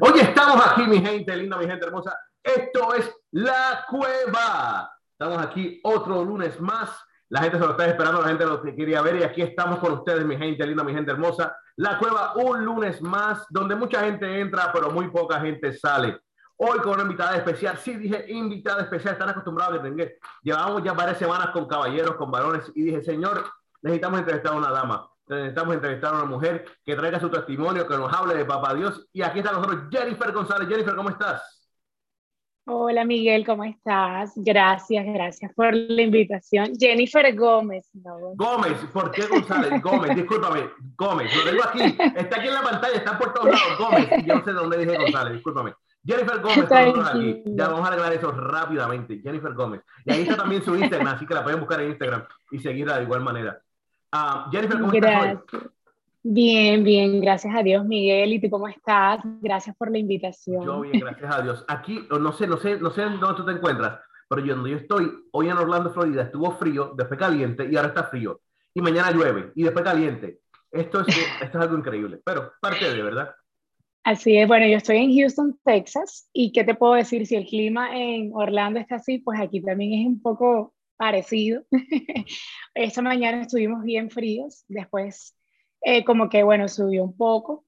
Hoy estamos aquí, mi gente linda, mi gente hermosa. Esto es La Cueva. Estamos aquí otro lunes más. La gente se lo está esperando, la gente lo quería ver y aquí estamos con ustedes, mi gente linda, mi gente hermosa. La Cueva, un lunes más, donde mucha gente entra, pero muy poca gente sale. Hoy con una invitada especial, sí dije invitada especial, están acostumbrados a que Llevamos ya varias semanas con caballeros, con varones y dije, señor, necesitamos entrevistar a una dama necesitamos entrevistar a una mujer que traiga su testimonio, que nos hable de Papá Dios. Y aquí está con nosotros Jennifer González. Jennifer, ¿cómo estás? Hola Miguel, ¿cómo estás? Gracias, gracias por la invitación. Jennifer Gómez. Gómez, ¿por qué González? Gómez, discúlpame, Gómez, lo tengo aquí, está aquí en la pantalla, está por todos lados, Gómez, yo no sé de dónde dije González, discúlpame. Jennifer Gómez, aquí. ya vamos a arreglar eso rápidamente, Jennifer Gómez. Y ahí está también su Instagram, así que la pueden buscar en Instagram y seguirla de igual manera. Ah, Jennifer, ¿cómo estás Bien, bien, gracias a Dios, Miguel. ¿Y tú cómo estás? Gracias por la invitación. Yo bien, gracias a Dios. Aquí, no sé, no sé, no sé dónde tú te encuentras, pero yo donde yo estoy, hoy en Orlando, Florida, estuvo frío, después caliente y ahora está frío. Y mañana llueve y después caliente. Esto es, esto es algo increíble, pero parte de, ¿verdad? Así es, bueno, yo estoy en Houston, Texas, y ¿qué te puedo decir? Si el clima en Orlando está así, pues aquí también es un poco parecido. Esta mañana estuvimos bien fríos, después eh, como que bueno, subió un poco,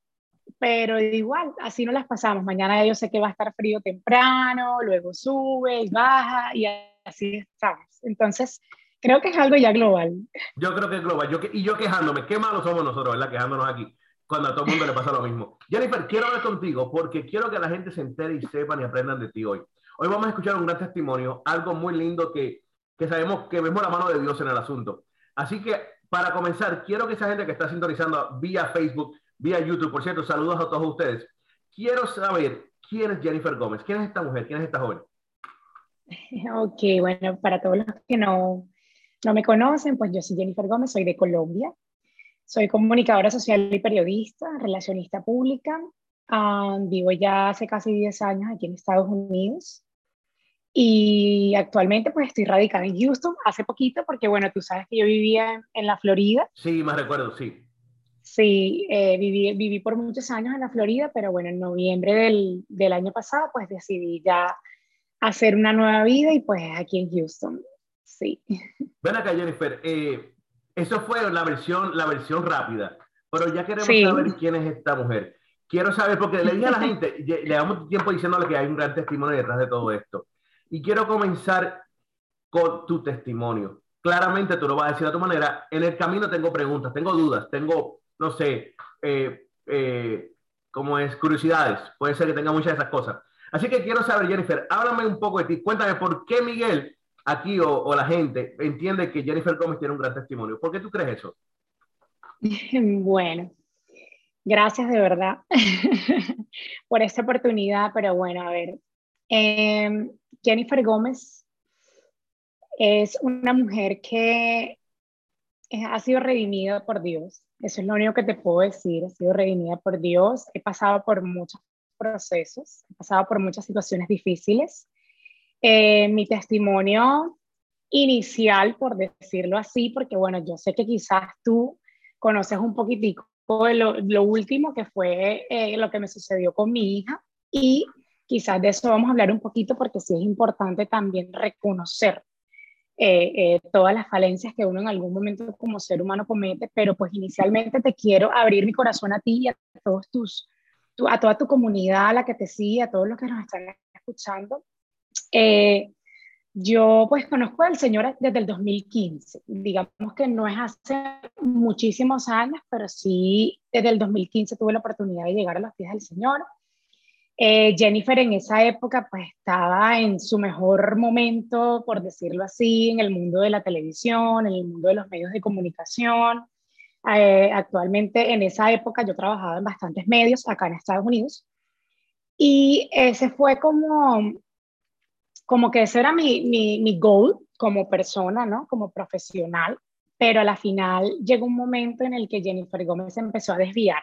pero igual, así no las pasamos. Mañana yo sé que va a estar frío temprano, luego sube y baja y así estamos. Entonces, creo que es algo ya global. Yo creo que es global. Yo, y yo quejándome, qué malos somos nosotros, ¿verdad? Quejándonos aquí, cuando a todo el mundo le pasa lo mismo. Jennifer, quiero hablar contigo porque quiero que la gente se entere y sepan y aprendan de ti hoy. Hoy vamos a escuchar un gran testimonio, algo muy lindo que que sabemos que vemos la mano de Dios en el asunto. Así que para comenzar, quiero que esa gente que está sintonizando vía Facebook, vía YouTube, por cierto, saludos a todos ustedes. Quiero saber quién es Jennifer Gómez, quién es esta mujer, quién es esta joven. Ok, bueno, para todos los que no, no me conocen, pues yo soy Jennifer Gómez, soy de Colombia. Soy comunicadora social y periodista, relacionista pública. Ah, vivo ya hace casi 10 años aquí en Estados Unidos. Y actualmente pues estoy radicada en Houston hace poquito porque bueno, tú sabes que yo vivía en, la Florida. Sí, más recuerdo, sí. Sí, eh, viví, viví por muchos años en la Florida, pero bueno, en noviembre del, del año pasado pues decidí ya hacer una nueva vida y pues aquí en Houston, sí. Ven acá Jennifer, eh, eso fue la versión, la versión rápida, pero ya queremos saber quién es esta mujer. Quiero saber, porque le dije a la gente, le damos tiempo diciéndole que hay un gran testimonio detrás de todo esto. Y quiero comenzar con tu testimonio. Claramente tú lo vas a decir a tu manera. En el camino tengo preguntas, tengo dudas, tengo, no sé, eh, eh, como es, curiosidades. Puede ser que tenga muchas de esas cosas. Así que quiero saber, Jennifer, háblame un poco de ti. Cuéntame por qué Miguel aquí o, o la gente entiende que Jennifer Gómez tiene un gran testimonio. ¿Por qué tú crees eso? Bueno, gracias de verdad por esta oportunidad, pero bueno, a ver, eh, Jennifer Gómez es una mujer que ha sido redimida por Dios. Eso es lo único que te puedo decir. Ha sido redimida por Dios. He pasado por muchos procesos, he pasado por muchas situaciones difíciles. Eh, mi testimonio inicial, por decirlo así, porque bueno, yo sé que quizás tú conoces un poquitico de lo, último que fue eh, lo que me sucedió con mi hija y Quizás de eso vamos a hablar un poquito porque sí es importante también reconocer eh, eh, todas las falencias que uno en algún momento como ser humano comete, pero pues inicialmente te quiero abrir mi corazón a ti y a todos tus, a toda tu comunidad, a la que te sigue, a todos los que nos están escuchando. Eh, yo pues conozco al Señor desde el 2015, digamos que no es hace muchísimos años, pero sí desde el 2015 tuve la oportunidad de llegar a los pies del Señor. Eh, Jennifer en esa época pues estaba en su mejor momento, por decirlo así, en el mundo de la televisión, en el mundo de los medios de comunicación. Eh, actualmente en esa época yo trabajaba en bastantes medios acá en Estados Unidos y ese fue como, como que ese era mi, mi, mi goal como persona, ¿no? Como profesional, pero a la final llegó un momento en el que Jennifer Gómez empezó a desviar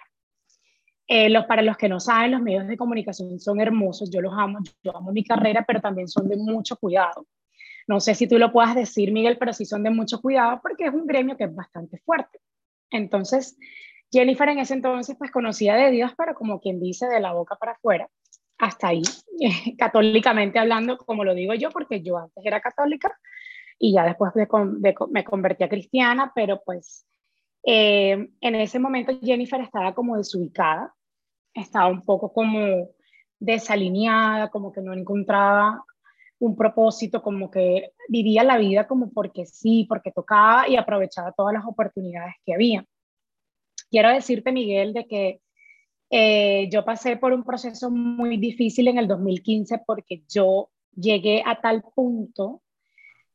eh, los, para los que no saben, los medios de comunicación son hermosos, yo los amo, yo amo mi carrera, pero también son de mucho cuidado. No sé si tú lo puedas decir, Miguel, pero sí son de mucho cuidado porque es un gremio que es bastante fuerte. Entonces, Jennifer en ese entonces pues conocía de Dios, pero como quien dice, de la boca para afuera, hasta ahí, católicamente hablando, como lo digo yo, porque yo antes era católica y ya después me convertí a cristiana, pero pues eh, en ese momento Jennifer estaba como desubicada, estaba un poco como desalineada, como que no encontraba un propósito, como que vivía la vida como porque sí, porque tocaba y aprovechaba todas las oportunidades que había. Quiero decirte, Miguel, de que eh, yo pasé por un proceso muy difícil en el 2015 porque yo llegué a tal punto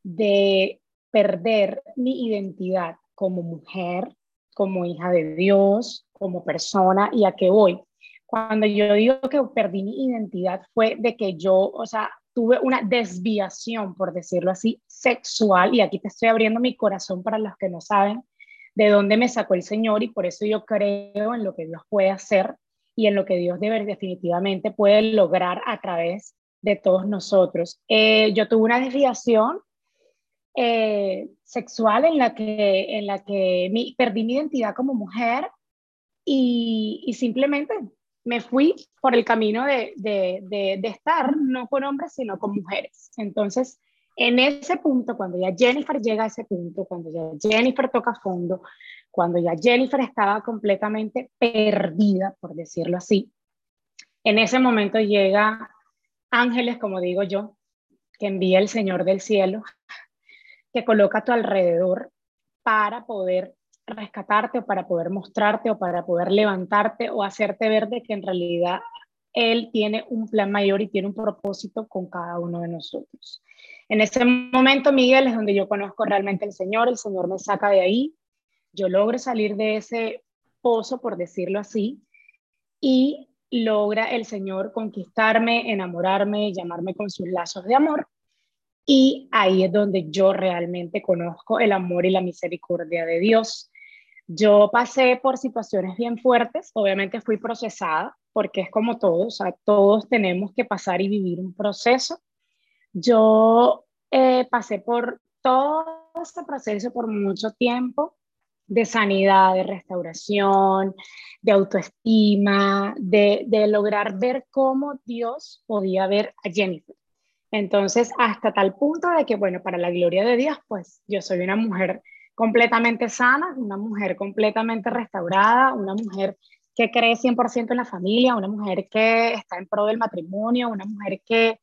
de perder mi identidad como mujer, como hija de Dios, como persona y a qué voy. Cuando yo digo que perdí mi identidad fue de que yo, o sea, tuve una desviación, por decirlo así, sexual, y aquí te estoy abriendo mi corazón para los que no saben de dónde me sacó el Señor, y por eso yo creo en lo que Dios puede hacer y en lo que Dios definitivamente puede lograr a través de todos nosotros. Eh, yo tuve una desviación eh, sexual en la que, en la que perdí mi identidad como mujer y, y simplemente me fui por el camino de, de, de, estar no con hombres, sino con mujeres. Entonces, en ese punto, cuando ya Jennifer llega a ese punto, cuando ya Jennifer toca fondo, cuando ya Jennifer estaba completamente perdida, por decirlo así, en ese momento llega ángeles, como digo yo, que envía el Señor del cielo, que coloca a tu alrededor para poder rescatarte o para poder mostrarte o para poder levantarte o hacerte ver de que en realidad Él tiene un plan mayor y tiene un propósito con cada uno de nosotros. En ese momento, Miguel, es donde yo conozco realmente al Señor, el Señor me saca de ahí, yo logro salir de ese pozo, por decirlo así, y logra el Señor conquistarme, enamorarme, llamarme con sus lazos de amor. Y ahí es donde yo realmente conozco el amor y la misericordia de Dios. Yo pasé por situaciones bien fuertes, obviamente fui procesada, porque es como todos, todos tenemos que pasar y vivir un proceso. Yo eh, pasé por todo este proceso por mucho tiempo de sanidad, de restauración, de autoestima, de lograr ver cómo Dios podía ver a Jennifer. Entonces, hasta tal punto de que, bueno, para la gloria de Dios, pues yo soy una mujer completamente sana, una mujer completamente restaurada, una mujer que cree 100% en la familia, una mujer que está en pro del matrimonio, una mujer que,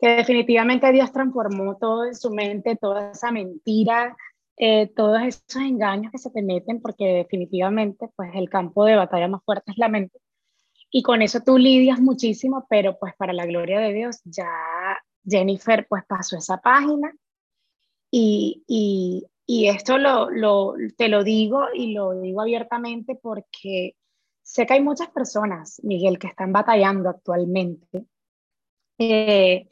que definitivamente Dios transformó todo en su mente, toda esa mentira, eh, todos esos engaños que se te meten, porque definitivamente pues el campo de batalla más fuerte es la mente. Y con eso tú lidias muchísimo, pero pues para la gloria de Dios ya Jennifer pues pasó esa página y, y, esto lo, lo, te lo digo y lo digo abiertamente porque sé que hay muchas personas, Miguel, que están batallando actualmente eh,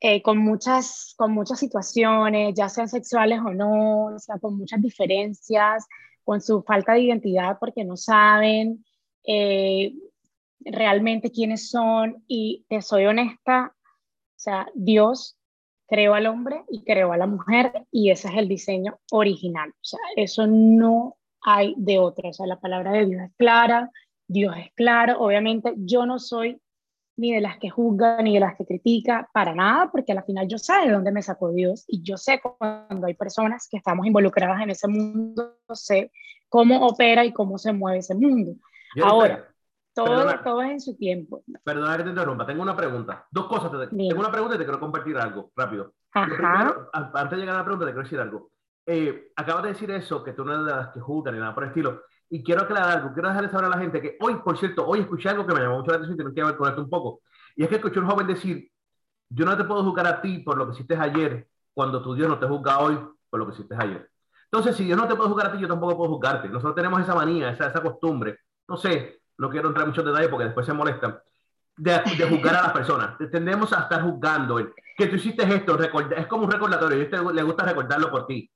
eh, con, muchas, con muchas situaciones, ya sean sexuales o no, o sea, con muchas diferencias, con su falta de identidad porque no saben eh, realmente quiénes son. Y te soy honesta, o sea, Dios creó al hombre y creó a la mujer y ese es el diseño original. O sea, eso no hay de otra. O sea, la palabra de Dios es clara, Dios es claro. Obviamente yo no soy ni de las que juzga ni de las que critica, para nada, porque al final yo sé de dónde me sacó Dios y yo sé cuando hay personas que estamos involucradas en ese mundo, sé cómo opera y cómo se mueve ese mundo. Ahora, todo, todo es en su tiempo. Perdona que te interrumpa, tengo una pregunta. Dos cosas. tengo una pregunta y te quiero compartir algo rápido. Primero, antes de llegar a la pregunta, te quiero decir algo. Eh, acabas de decir eso, que tú no eres de las que juzgan ni nada por el estilo. Y quiero aclarar algo, quiero dejarle saber a la gente que hoy, por cierto, hoy escuché algo que me llamó mucho la atención y que ver con esto un poco. Y es que escuché a un joven decir, yo no te puedo juzgar a ti por lo que hiciste ayer, cuando tu Dios no te juzga hoy por lo que hiciste ayer. Entonces, si Dios no te puede juzgar a ti, yo tampoco puedo juzgarte. Nosotros tenemos esa manía, esa, esa costumbre. No sé, no quiero entrar en muchos detalles porque después se molestan, de, juzgar a las personas. Tendemos a estar juzgando el, que tú hiciste esto, es como un recordatorio, y usted le gusta recordarlo por ti.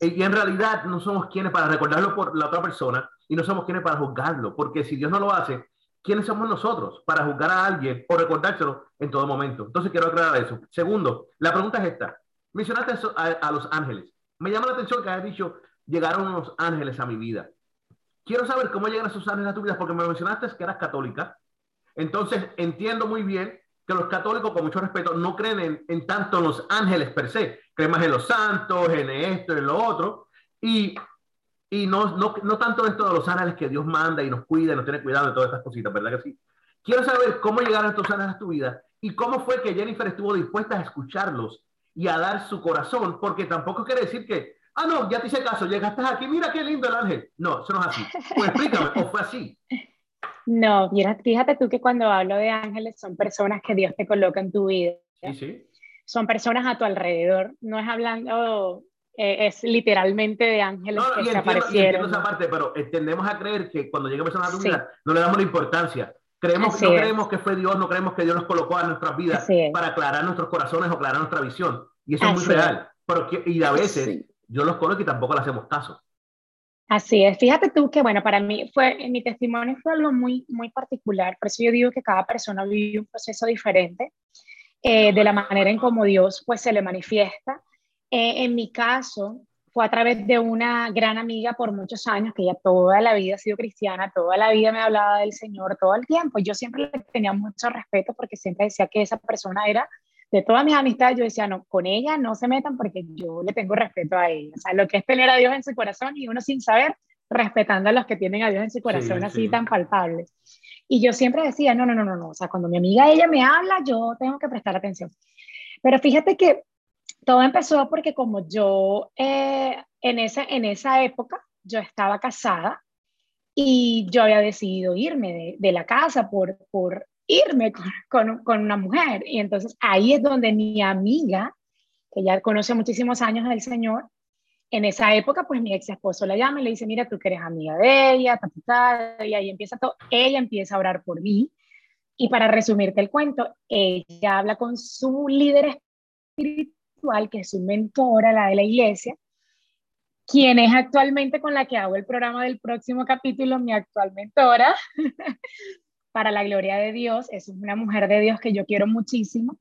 Y en realidad no somos quienes para recordarlo por la otra persona y no somos quienes para juzgarlo, porque si Dios no lo hace, ¿quiénes somos nosotros para juzgar a alguien o recordárselo en todo momento? Entonces quiero aclarar eso. Segundo, la pregunta es esta. Mencionaste a, los ángeles. Me llama la atención que hayas dicho, llegaron unos ángeles a mi vida. Quiero saber cómo llegan esos ángeles a tu vida, porque me mencionaste que eras católica. Entonces, entiendo muy bien que los católicos, con mucho respeto, no creen en, tanto en los ángeles per se, creen más en los santos, en esto, en lo otro, y, y no, no, no tanto en esto de los ángeles que Dios manda y nos cuida y nos tiene cuidado de todas estas cositas, ¿verdad que sí? Quiero saber cómo llegaron estos ángeles a tu vida y cómo fue que Jennifer estuvo dispuesta a escucharlos y a dar su corazón, porque tampoco quiere decir que, ah, no, ya te hice caso, llegaste aquí, mira qué lindo el ángel. No, eso no es así. Pues explícame, ¿o fue así? No, fíjate tú que cuando hablo de ángeles son personas que Dios te coloca en tu vida. Sí, sí. Son personas a tu alrededor, no es hablando, eh, es literalmente de ángeles que se aparecieron. esa parte, pero tendemos a creer que cuando llega persona a tu vida no le damos la importancia. Creemos, no creemos que fue Dios, no creemos que Dios nos colocó a nuestras vidas para aclarar nuestros corazones o aclarar nuestra visión. Y eso es muy real. Porque, y a veces yo los conozco y tampoco le hacemos caso. Así es, fíjate tú que, bueno, para mí fue, mi testimonio fue algo muy, muy particular, por eso yo digo que cada persona vive un proceso diferente eh, de la manera en cómo Dios pues se le manifiesta. Eh, en mi caso, fue a través de una gran amiga por muchos años, que ella toda la vida ha sido cristiana, toda la vida me hablaba del Señor, todo el tiempo. Yo siempre le tenía mucho respeto porque siempre decía que esa persona era de todas mis amistades, yo decía, no, con ella no se metan porque yo le tengo respeto a ella. O sea, lo que es tener a Dios en su corazón y uno sin saber, respetando a los que tienen a Dios en su corazón así tan palpable. Y yo siempre decía, no, no, no, no, no, o sea, cuando mi amiga ella me habla, yo tengo que prestar atención. Pero fíjate que todo empezó porque como yo eh, en, esa, en esa época, yo estaba casada y yo había decidido irme de, de la casa por, por irme con, con, una mujer. Y entonces ahí es donde mi amiga, que ya conoce muchísimos años del Señor, en esa época, pues mi ex esposo la llama y le dice, mira, tú que eres amiga de ella, y ahí empieza todo, ella empieza a orar por mí. Y para resumirte el cuento, ella habla con su líder espiritual, que es su mentora, la de la iglesia, quien es actualmente con la que hago el programa del próximo capítulo, mi actual mentora, para la gloria de Dios, es una mujer de Dios que yo quiero muchísimo.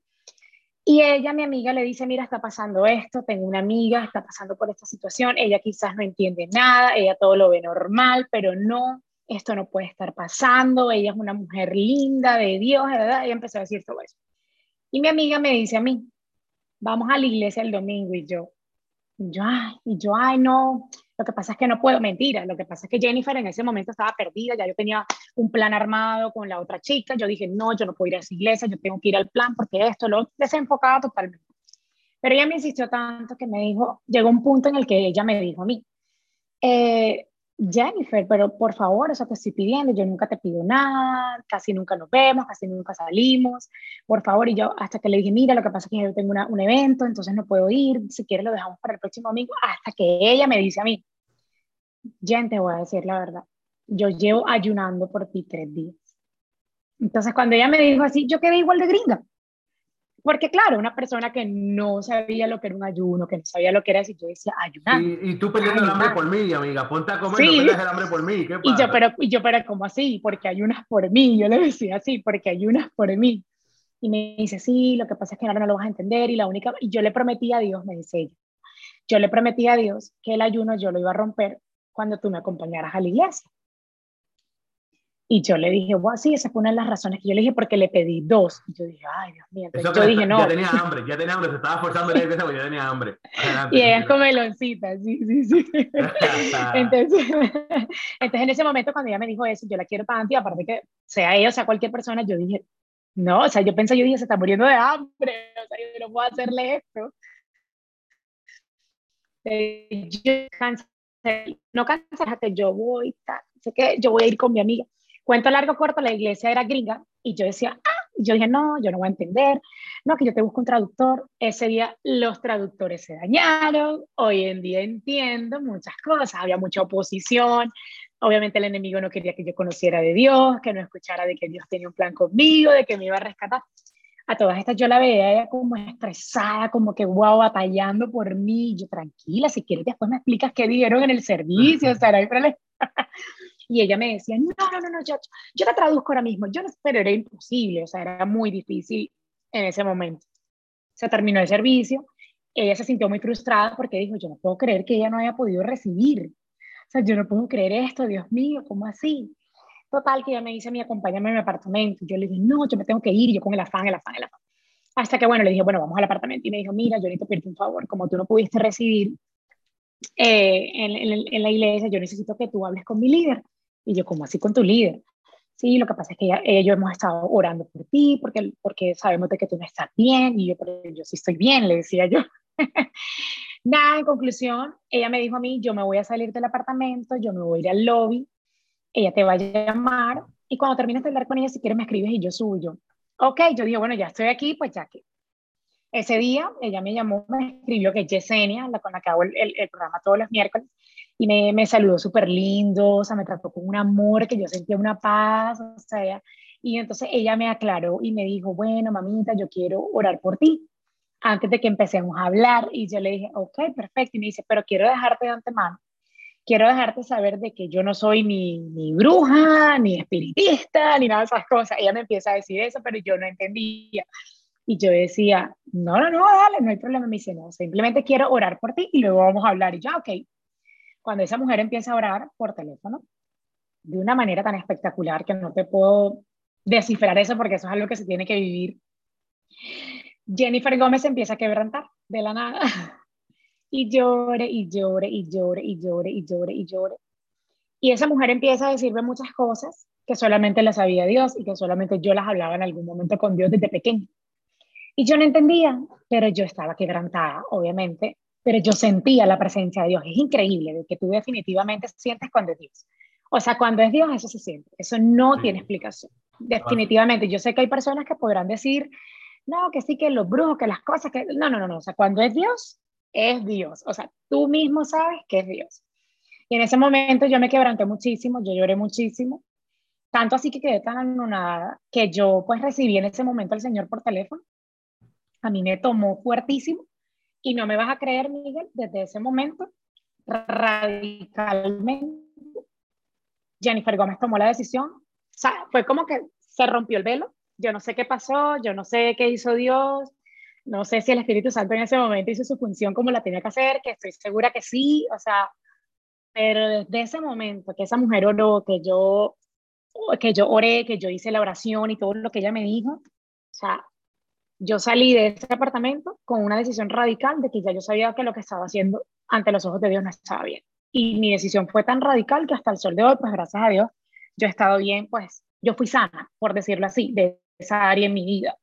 Y ella, mi amiga, le dice, mira, está pasando esto, tengo una amiga, está pasando por esta situación, ella quizás no entiende nada, ella todo lo ve normal, pero no, esto no puede estar pasando, ella es una mujer linda de Dios, ¿verdad? Ella empezó a decir todo eso. Y mi amiga me dice a mí, vamos a la iglesia el domingo y yo, yo, ay, y yo, ay, no, lo que pasa es que no puedo, mentira, lo que pasa es que Jennifer en ese momento estaba perdida, ya yo tenía un plan armado con la otra chica, yo dije, no, yo no puedo ir a esa iglesia, yo tengo que ir al plan porque esto lo desenfocaba totalmente. Pero ella me insistió tanto que me dijo, llegó un punto en el que ella me dijo a mí, eh, Jennifer, pero por favor, eso te estoy pidiendo, yo nunca te pido nada, casi nunca nos vemos, casi nunca salimos, por favor, y yo hasta que le dije, mira, lo que pasa es que yo tengo un evento, entonces no puedo ir, si quieres lo dejamos para el próximo domingo, hasta que ella me dice a mí, Jen, te voy a decir la verdad, yo llevo ayunando por ti tres días. Entonces, cuando ella me dijo así, yo quedé igual de gringa. Porque claro, una persona que no sabía lo que era un ayuno, que no sabía lo que era eso, yo decía, ayunar. Y, tú peleando el hambre por mí, amiga, ponte a comer, sí. no el hambre por mí. ¿Qué Y yo, pero, y yo, pero ¿cómo así? Porque ayunas por mí. Yo le decía así, porque ayunas por mí. Y me dice, sí, lo que pasa es que ahora no lo vas a entender. Y la única, y yo le prometí a Dios, me dice ella, yo le prometí a Dios que el ayuno yo lo iba a romper cuando tú me acompañaras a la iglesia. Y yo le dije, bueno, sí, esa fue una de las razones que yo le dije, porque le pedí dos. Y yo dije, ay, Dios mío. Entonces yo dije, no. Ya tenía hambre, ya tenía hambre, se estaba forzando la porque ya tenía hambre. y ella es comeloncita, sí, sí, sí. entonces, entonces, en ese momento, cuando ella me dijo eso, yo la quiero para ti, aparte que sea ella o sea cualquier persona, yo dije, no, o sea, yo pensé, yo dije, se está muriendo de hambre, o sea, yo no puedo hacerle esto. Eh, yo cancelé, no cancelé, yo voy, sé que yo voy a ir con mi amiga Cuento largo corto, la iglesia era gringa y yo decía, ah, yo dije, no, yo no voy a entender, no, que yo te busco un traductor. Ese día los traductores se dañaron, hoy en día entiendo muchas cosas, había mucha oposición, obviamente el enemigo no quería que yo conociera de Dios, que no escuchara de que Dios tenía un plan conmigo, de que me iba a rescatar. A todas estas yo la veía ella como estresada, como que wow, batallando por mí. Yo, tranquila, si quieres después me explicas qué dijeron en el servicio, o sea. Y ella me decía, no, no, no, no, yo, yo la traduzco ahora mismo. Yo no, pero era imposible, o sea, era muy difícil en ese momento. Se terminó el servicio, ella se sintió muy frustrada porque dijo, yo no puedo creer que ella no haya podido recibir O sea, yo no puedo creer esto, Dios mío, ¿cómo así? Total, que ella me dice, mi acompáñame a mi apartamento. Yo le dije, no, yo me tengo que ir, yo con el afán, el afán, el afán. Hasta que, bueno, le dije, bueno, vamos al apartamento. Y me dijo, mira, yo necesito pedirte un favor, como tú no pudiste recibir eh, en, en, la iglesia, yo necesito que tú hables con mi líder. Y yo, ¿cómo así con tu líder? Sí, lo que pasa es que ellos hemos estado orando por ti, porque, porque sabemos de que tú no estás bien. Y yo, pero yo sí estoy bien, le decía yo. Nada, en conclusión, ella me dijo a mí, yo me voy a salir del apartamento, yo me voy a ir al lobby, ella te va a llamar y cuando termines de hablar con ella, si quieres me escribes y yo subo. Ok, yo digo, bueno, ya estoy aquí, pues ya que. Ese día ella me llamó, me escribió que es Yesenia, la con la que hago el, el, programa todos los miércoles, y me, me saludó súper lindo, o sea, me trató con un amor, que yo sentía una paz, o sea, y entonces ella me aclaró y me dijo, bueno, mamita, yo quiero orar por ti antes de que empecemos a hablar. Y yo le dije, ok, perfecto. Y me dice, pero quiero dejarte de antemano, quiero dejarte saber de que yo no soy ni, ni bruja, ni espiritista, ni nada de esas cosas. Ella me empieza a decir eso, pero yo no entendía. Y yo decía, no, no, no, dale, no hay problema. Me dice, no, simplemente quiero orar por ti y luego vamos a hablar. Y yo, ok. Cuando esa mujer empieza a orar por teléfono, de una manera tan espectacular que no te puedo descifrar eso porque eso es algo que se tiene que vivir. Jennifer Gómez empieza a quebrantar de la nada. Y llore, y llore, y llore, y llore, y llore, y llore. Y esa mujer empieza a decirme muchas cosas que solamente las sabía Dios y que solamente yo las hablaba en algún momento con Dios desde pequeño. Y yo no entendía, pero yo estaba quebrantada, obviamente, pero yo sentía la presencia de Dios. Es increíble de que tú definitivamente sientes cuando es Dios. O sea, cuando es Dios, eso se siente. Eso no tiene explicación. Definitivamente. Yo sé que hay personas que podrán decir, no, que sí, que los brujos, que las cosas, que... No, no, no, no. O sea, cuando es Dios, es Dios. O sea, tú mismo sabes que es Dios. Y en ese momento yo me quebranté muchísimo, yo lloré muchísimo. Tanto así que quedé tan anonadada que yo pues recibí en ese momento al Señor por teléfono. A mí me tomó fuertísimo. Y no me vas a creer, Miguel, desde ese momento, radicalmente, Jennifer Gómez tomó la decisión. O sea, fue como que se rompió el velo yo no sé qué pasó, yo no sé qué hizo Dios, no sé si el Espíritu Santo en ese momento hizo su función como la tenía que hacer, que estoy segura que sí, o sea, pero desde ese momento que esa mujer oró, que yo, que yo oré, que yo hice la oración y todo lo que ella me dijo, o sea, yo salí de ese apartamento con una decisión radical de que ya yo sabía que lo que estaba haciendo ante los ojos de Dios no estaba bien. Y mi decisión fue tan radical que hasta el sol de hoy, pues gracias a Dios, yo he estado bien, pues yo fui sana, por decirlo así, de esa área en mi vida.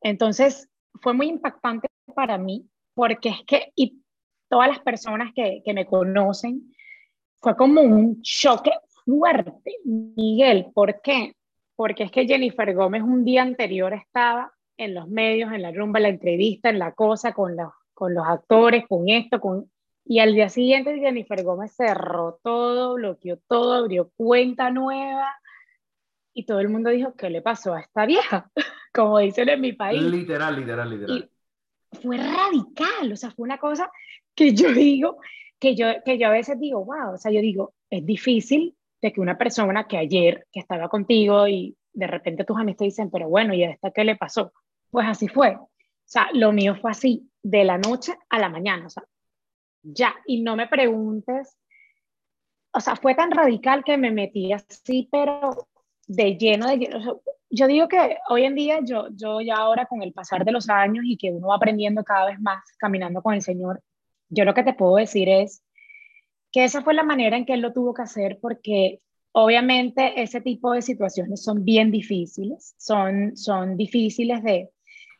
Entonces, fue muy impactante para mí, porque es que, y todas las personas que, que me conocen, fue como un choque fuerte, Miguel. ¿Por qué? Porque es que Jennifer Gómez un día anterior estaba en los medios, en la rumba, en la entrevista, en la cosa, con los, con los actores, con esto, con... Y al día siguiente Jennifer Gómez cerró todo, bloqueó todo, abrió cuenta nueva, y todo el mundo dijo, ¿qué le pasó a esta vieja? Como dicen en mi país. Literal, literal, literal. fue radical, o sea, fue una cosa que yo digo, que yo, que yo a veces digo, wow, o sea, yo digo, es difícil de que una persona que ayer, que estaba contigo y de repente tus amigos te dicen, pero bueno, ¿y a esta qué le pasó? Pues así fue. O sea, lo mío fue así, de la noche a la mañana, o sea, ya, y no me preguntes, o sea, fue tan radical que me metí así, pero de lleno de yo digo que hoy en día yo, yo ya ahora con el pasar de los años y que uno va aprendiendo cada vez más caminando con el Señor, yo lo que te puedo decir es que esa fue la manera en que Él lo tuvo que hacer porque obviamente ese tipo de situaciones son bien difíciles, son, son difíciles de,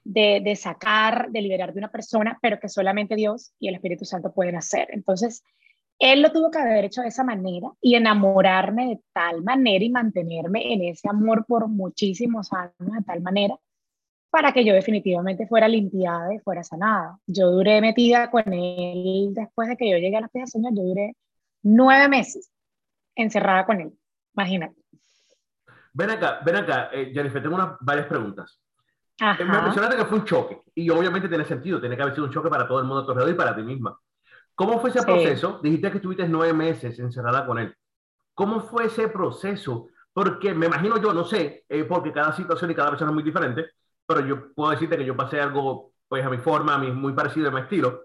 de, sacar, de liberar de una persona, pero que solamente Dios y el Espíritu Santo pueden hacer. Entonces, él lo tuvo que haber hecho de esa manera y enamorarme de tal manera y mantenerme en ese amor por muchísimos años de tal manera para que yo definitivamente fuera limpiada y fuera sanada. Yo duré metida con él después de que yo llegué a la pies del yo duré nueve meses encerrada con él, imagínate. Ven acá, ven acá, eh, Jennifer, tengo unas, varias preguntas. Me mencionaste que fue un choque y obviamente tiene sentido, tiene que haber sido un choque para todo el mundo a tu alrededor y para ti misma. ¿Cómo fue ese proceso? Dijiste que estuviste nueve meses encerrada con él. ¿Cómo fue ese proceso? Porque me imagino yo, no sé, eh, porque cada situación y cada persona es muy diferente, pero yo puedo decirte que yo pasé algo pues a mi forma, a mi, muy parecido a mi estilo.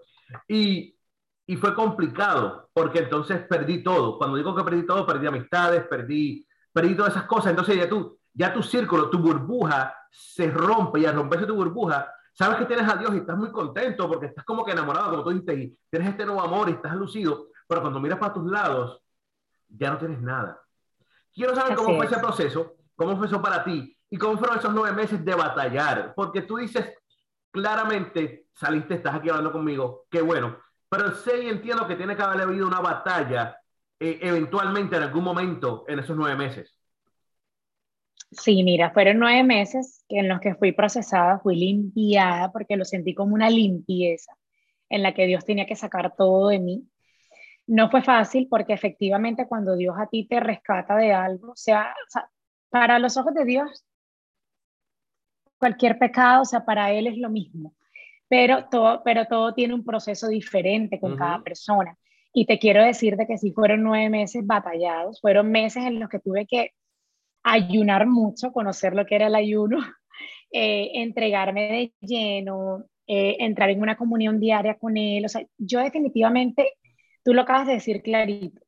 Y y fue complicado, porque entonces perdí todo. Cuando digo que perdí todo, perdí amistades, perdí, perdí todas esas cosas. Entonces ya tú, ya tu círculo, tu burbuja se rompe y al romperse tu burbuja, sabes que tienes a Dios y estás muy contento porque estás como que enamorado, como tú dices, y tienes este nuevo amor y estás lucido, pero cuando miras para tus lados, ya no tienes nada. Quiero saber cómo fue ese proceso, cómo fue eso para ti y cómo fueron esos nueve meses de batallar, porque tú dices claramente, saliste, estás aquí hablando conmigo, qué bueno, pero sé y entiendo que tiene que haber habido una batalla eh, eventualmente en algún momento en esos nueve meses. Sí, mira, fueron nueve meses en los que fui procesada, fui limpiada, porque lo sentí como una limpieza en la que Dios tenía que sacar todo de mí. No fue fácil porque efectivamente cuando Dios a ti te rescata de algo, o sea, para los ojos de Dios, cualquier pecado, o sea, para Él es lo mismo, pero todo, pero todo tiene un proceso diferente con cada persona. Y te quiero decir de que sí fueron nueve meses batallados, fueron meses en los que tuve que ayunar mucho, conocer lo que era el ayuno, eh, entregarme de lleno, eh, entrar en una comunión diaria con Él. O sea, yo definitivamente Tú lo acabas de decir clarito.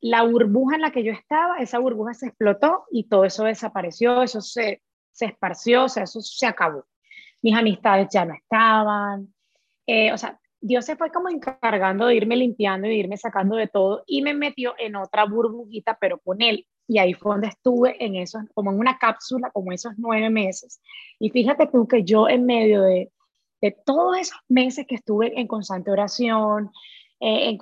La burbuja en la que yo estaba, esa burbuja se explotó y todo eso desapareció, eso se, se esparció, o sea, eso se acabó. Mis amistades ya no estaban. Eh, o sea, Dios se fue como encargando de irme limpiando y de irme sacando de todo y me metió en otra burbujita, pero con él. Y ahí fue donde estuve en esos, como en una cápsula, como esos nueve meses. Y fíjate tú que yo en medio de, de todos esos meses que estuve en constante oración, eh, en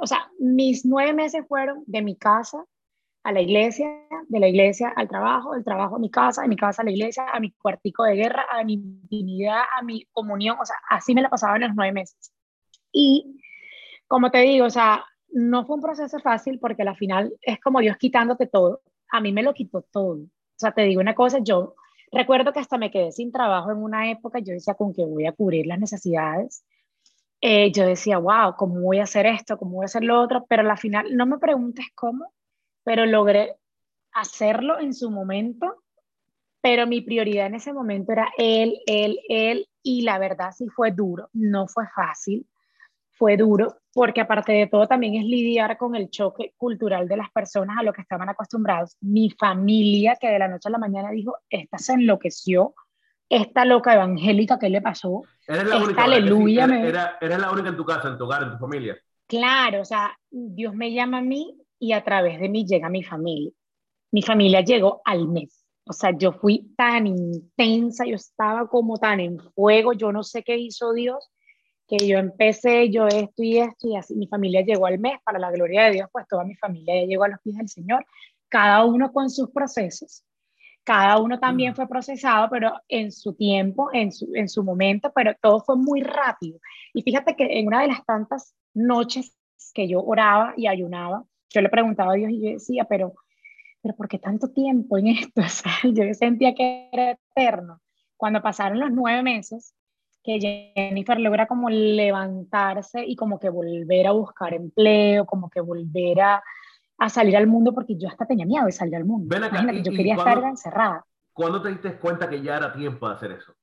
o sea, mis nueve meses fueron de mi casa a la iglesia, de la iglesia al trabajo, del trabajo a mi casa, de mi casa a la iglesia, a mi cuartico de guerra, a mi intimidad, a mi comunión, o sea, así me la pasaba en los nueve meses. Y como te digo, o sea, no fue un proceso fácil porque al final es como Dios quitándote todo. A mí me lo quitó todo. O sea, te digo una cosa, yo recuerdo que hasta me quedé sin trabajo en una época, yo decía, ¿con qué voy a cubrir las necesidades? Eh, yo decía, wow, ¿cómo voy a hacer esto? ¿Cómo voy a hacer lo otro? Pero al final, no me preguntes cómo, pero logré hacerlo en su momento, pero mi prioridad en ese momento era él, él, él, y la verdad sí fue duro, no fue fácil, fue duro, porque aparte de todo también es lidiar con el choque cultural de las personas a lo que estaban acostumbrados. Mi familia, que de la noche a la mañana dijo, esta se enloqueció, esta loca evangélica, ¿qué le pasó? Eres la única, aleluya. eres, la única en tu casa, en tu hogar, en tu familia. Claro, o sea, Dios me llama a mí y a través de mí llega mi familia. Mi familia llegó al mes. O sea, yo fui tan intensa, yo estaba como tan en fuego, yo no sé qué hizo Dios, que yo empecé, yo esto y esto y así. Mi familia llegó al mes, para la gloria de Dios, pues toda mi familia ya llegó a los pies del Señor, cada uno con sus procesos cada uno también mm. fue procesado, pero en su tiempo, en su, en su momento, pero todo fue muy rápido. Y fíjate que en una de las tantas noches que yo oraba y ayunaba, yo le preguntaba a Dios y yo decía, pero, pero ¿por qué tanto tiempo en esto? O sea, yo sentía que era eterno. Cuando pasaron los nueve meses, que Jennifer logra como levantarse y como que volver a buscar empleo, como que volver a, a salir al mundo porque yo hasta tenía miedo de salir al mundo. yo quería estar encerrada. ¿Cuándo te diste cuenta que ya era tiempo de hacer eso?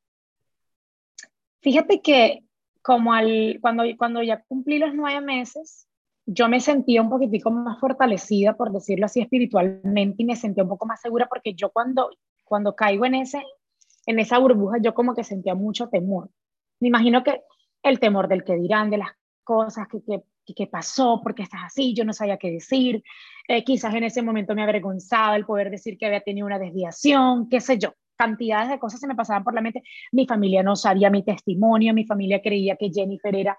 Fíjate que como al, cuando, cuando ya cumplí los nueve meses, yo me sentía un poquitico más fortalecida, por decirlo así, espiritualmente, y me sentía un poco más segura porque yo cuando, cuando caigo en, ese, en esa burbuja, yo como que sentía mucho temor. Me imagino que el temor del que dirán, de las cosas que, que ¿qué pasó? ¿Por qué estás así? Yo no sabía qué decir. Eh, quizás en ese momento me avergonzaba el poder decir que había tenido una desviación, qué sé yo. Cantidades de cosas se me pasaban por la mente. Mi familia no sabía mi testimonio, mi familia creía que Jennifer era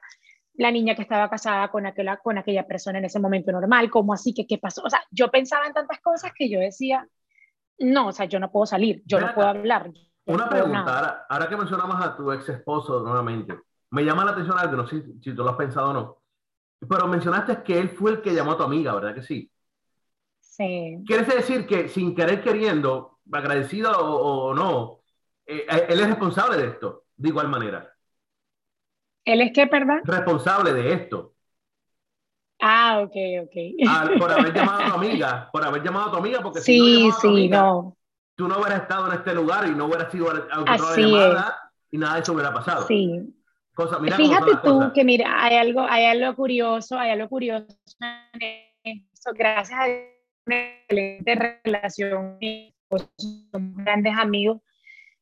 la niña que estaba casada con aquella, con aquella persona en ese momento normal, ¿cómo así? que qué pasó? O sea, yo pensaba en tantas cosas que yo decía, no, o sea, yo no puedo salir, yo no puedo hablar. Una pregunta, ahora, que mencionamos a tu ex esposo nuevamente, me llama la atención algo, no sé si, si tú lo has pensado o no. Pero mencionaste que él fue el que llamó a tu amiga, ¿verdad que sí? Sí. ¿Quieres decir que sin querer queriendo, agradecido o, no, eh, eh, él es responsable de esto, de igual manera? ¿Él es qué, perdón? Responsable de esto. Ah, ok, ok. Ah, por haber llamado a tu amiga, por haber llamado a tu amiga, porque sí, si no sí, no. Tú no hubieras estado en este lugar y no hubieras sido llamada y nada de eso hubiera pasado. Sí, Fíjate tú que mira, hay algo, hay algo curioso, hay algo curioso en esto, gracias a una excelente relación, somos grandes amigos.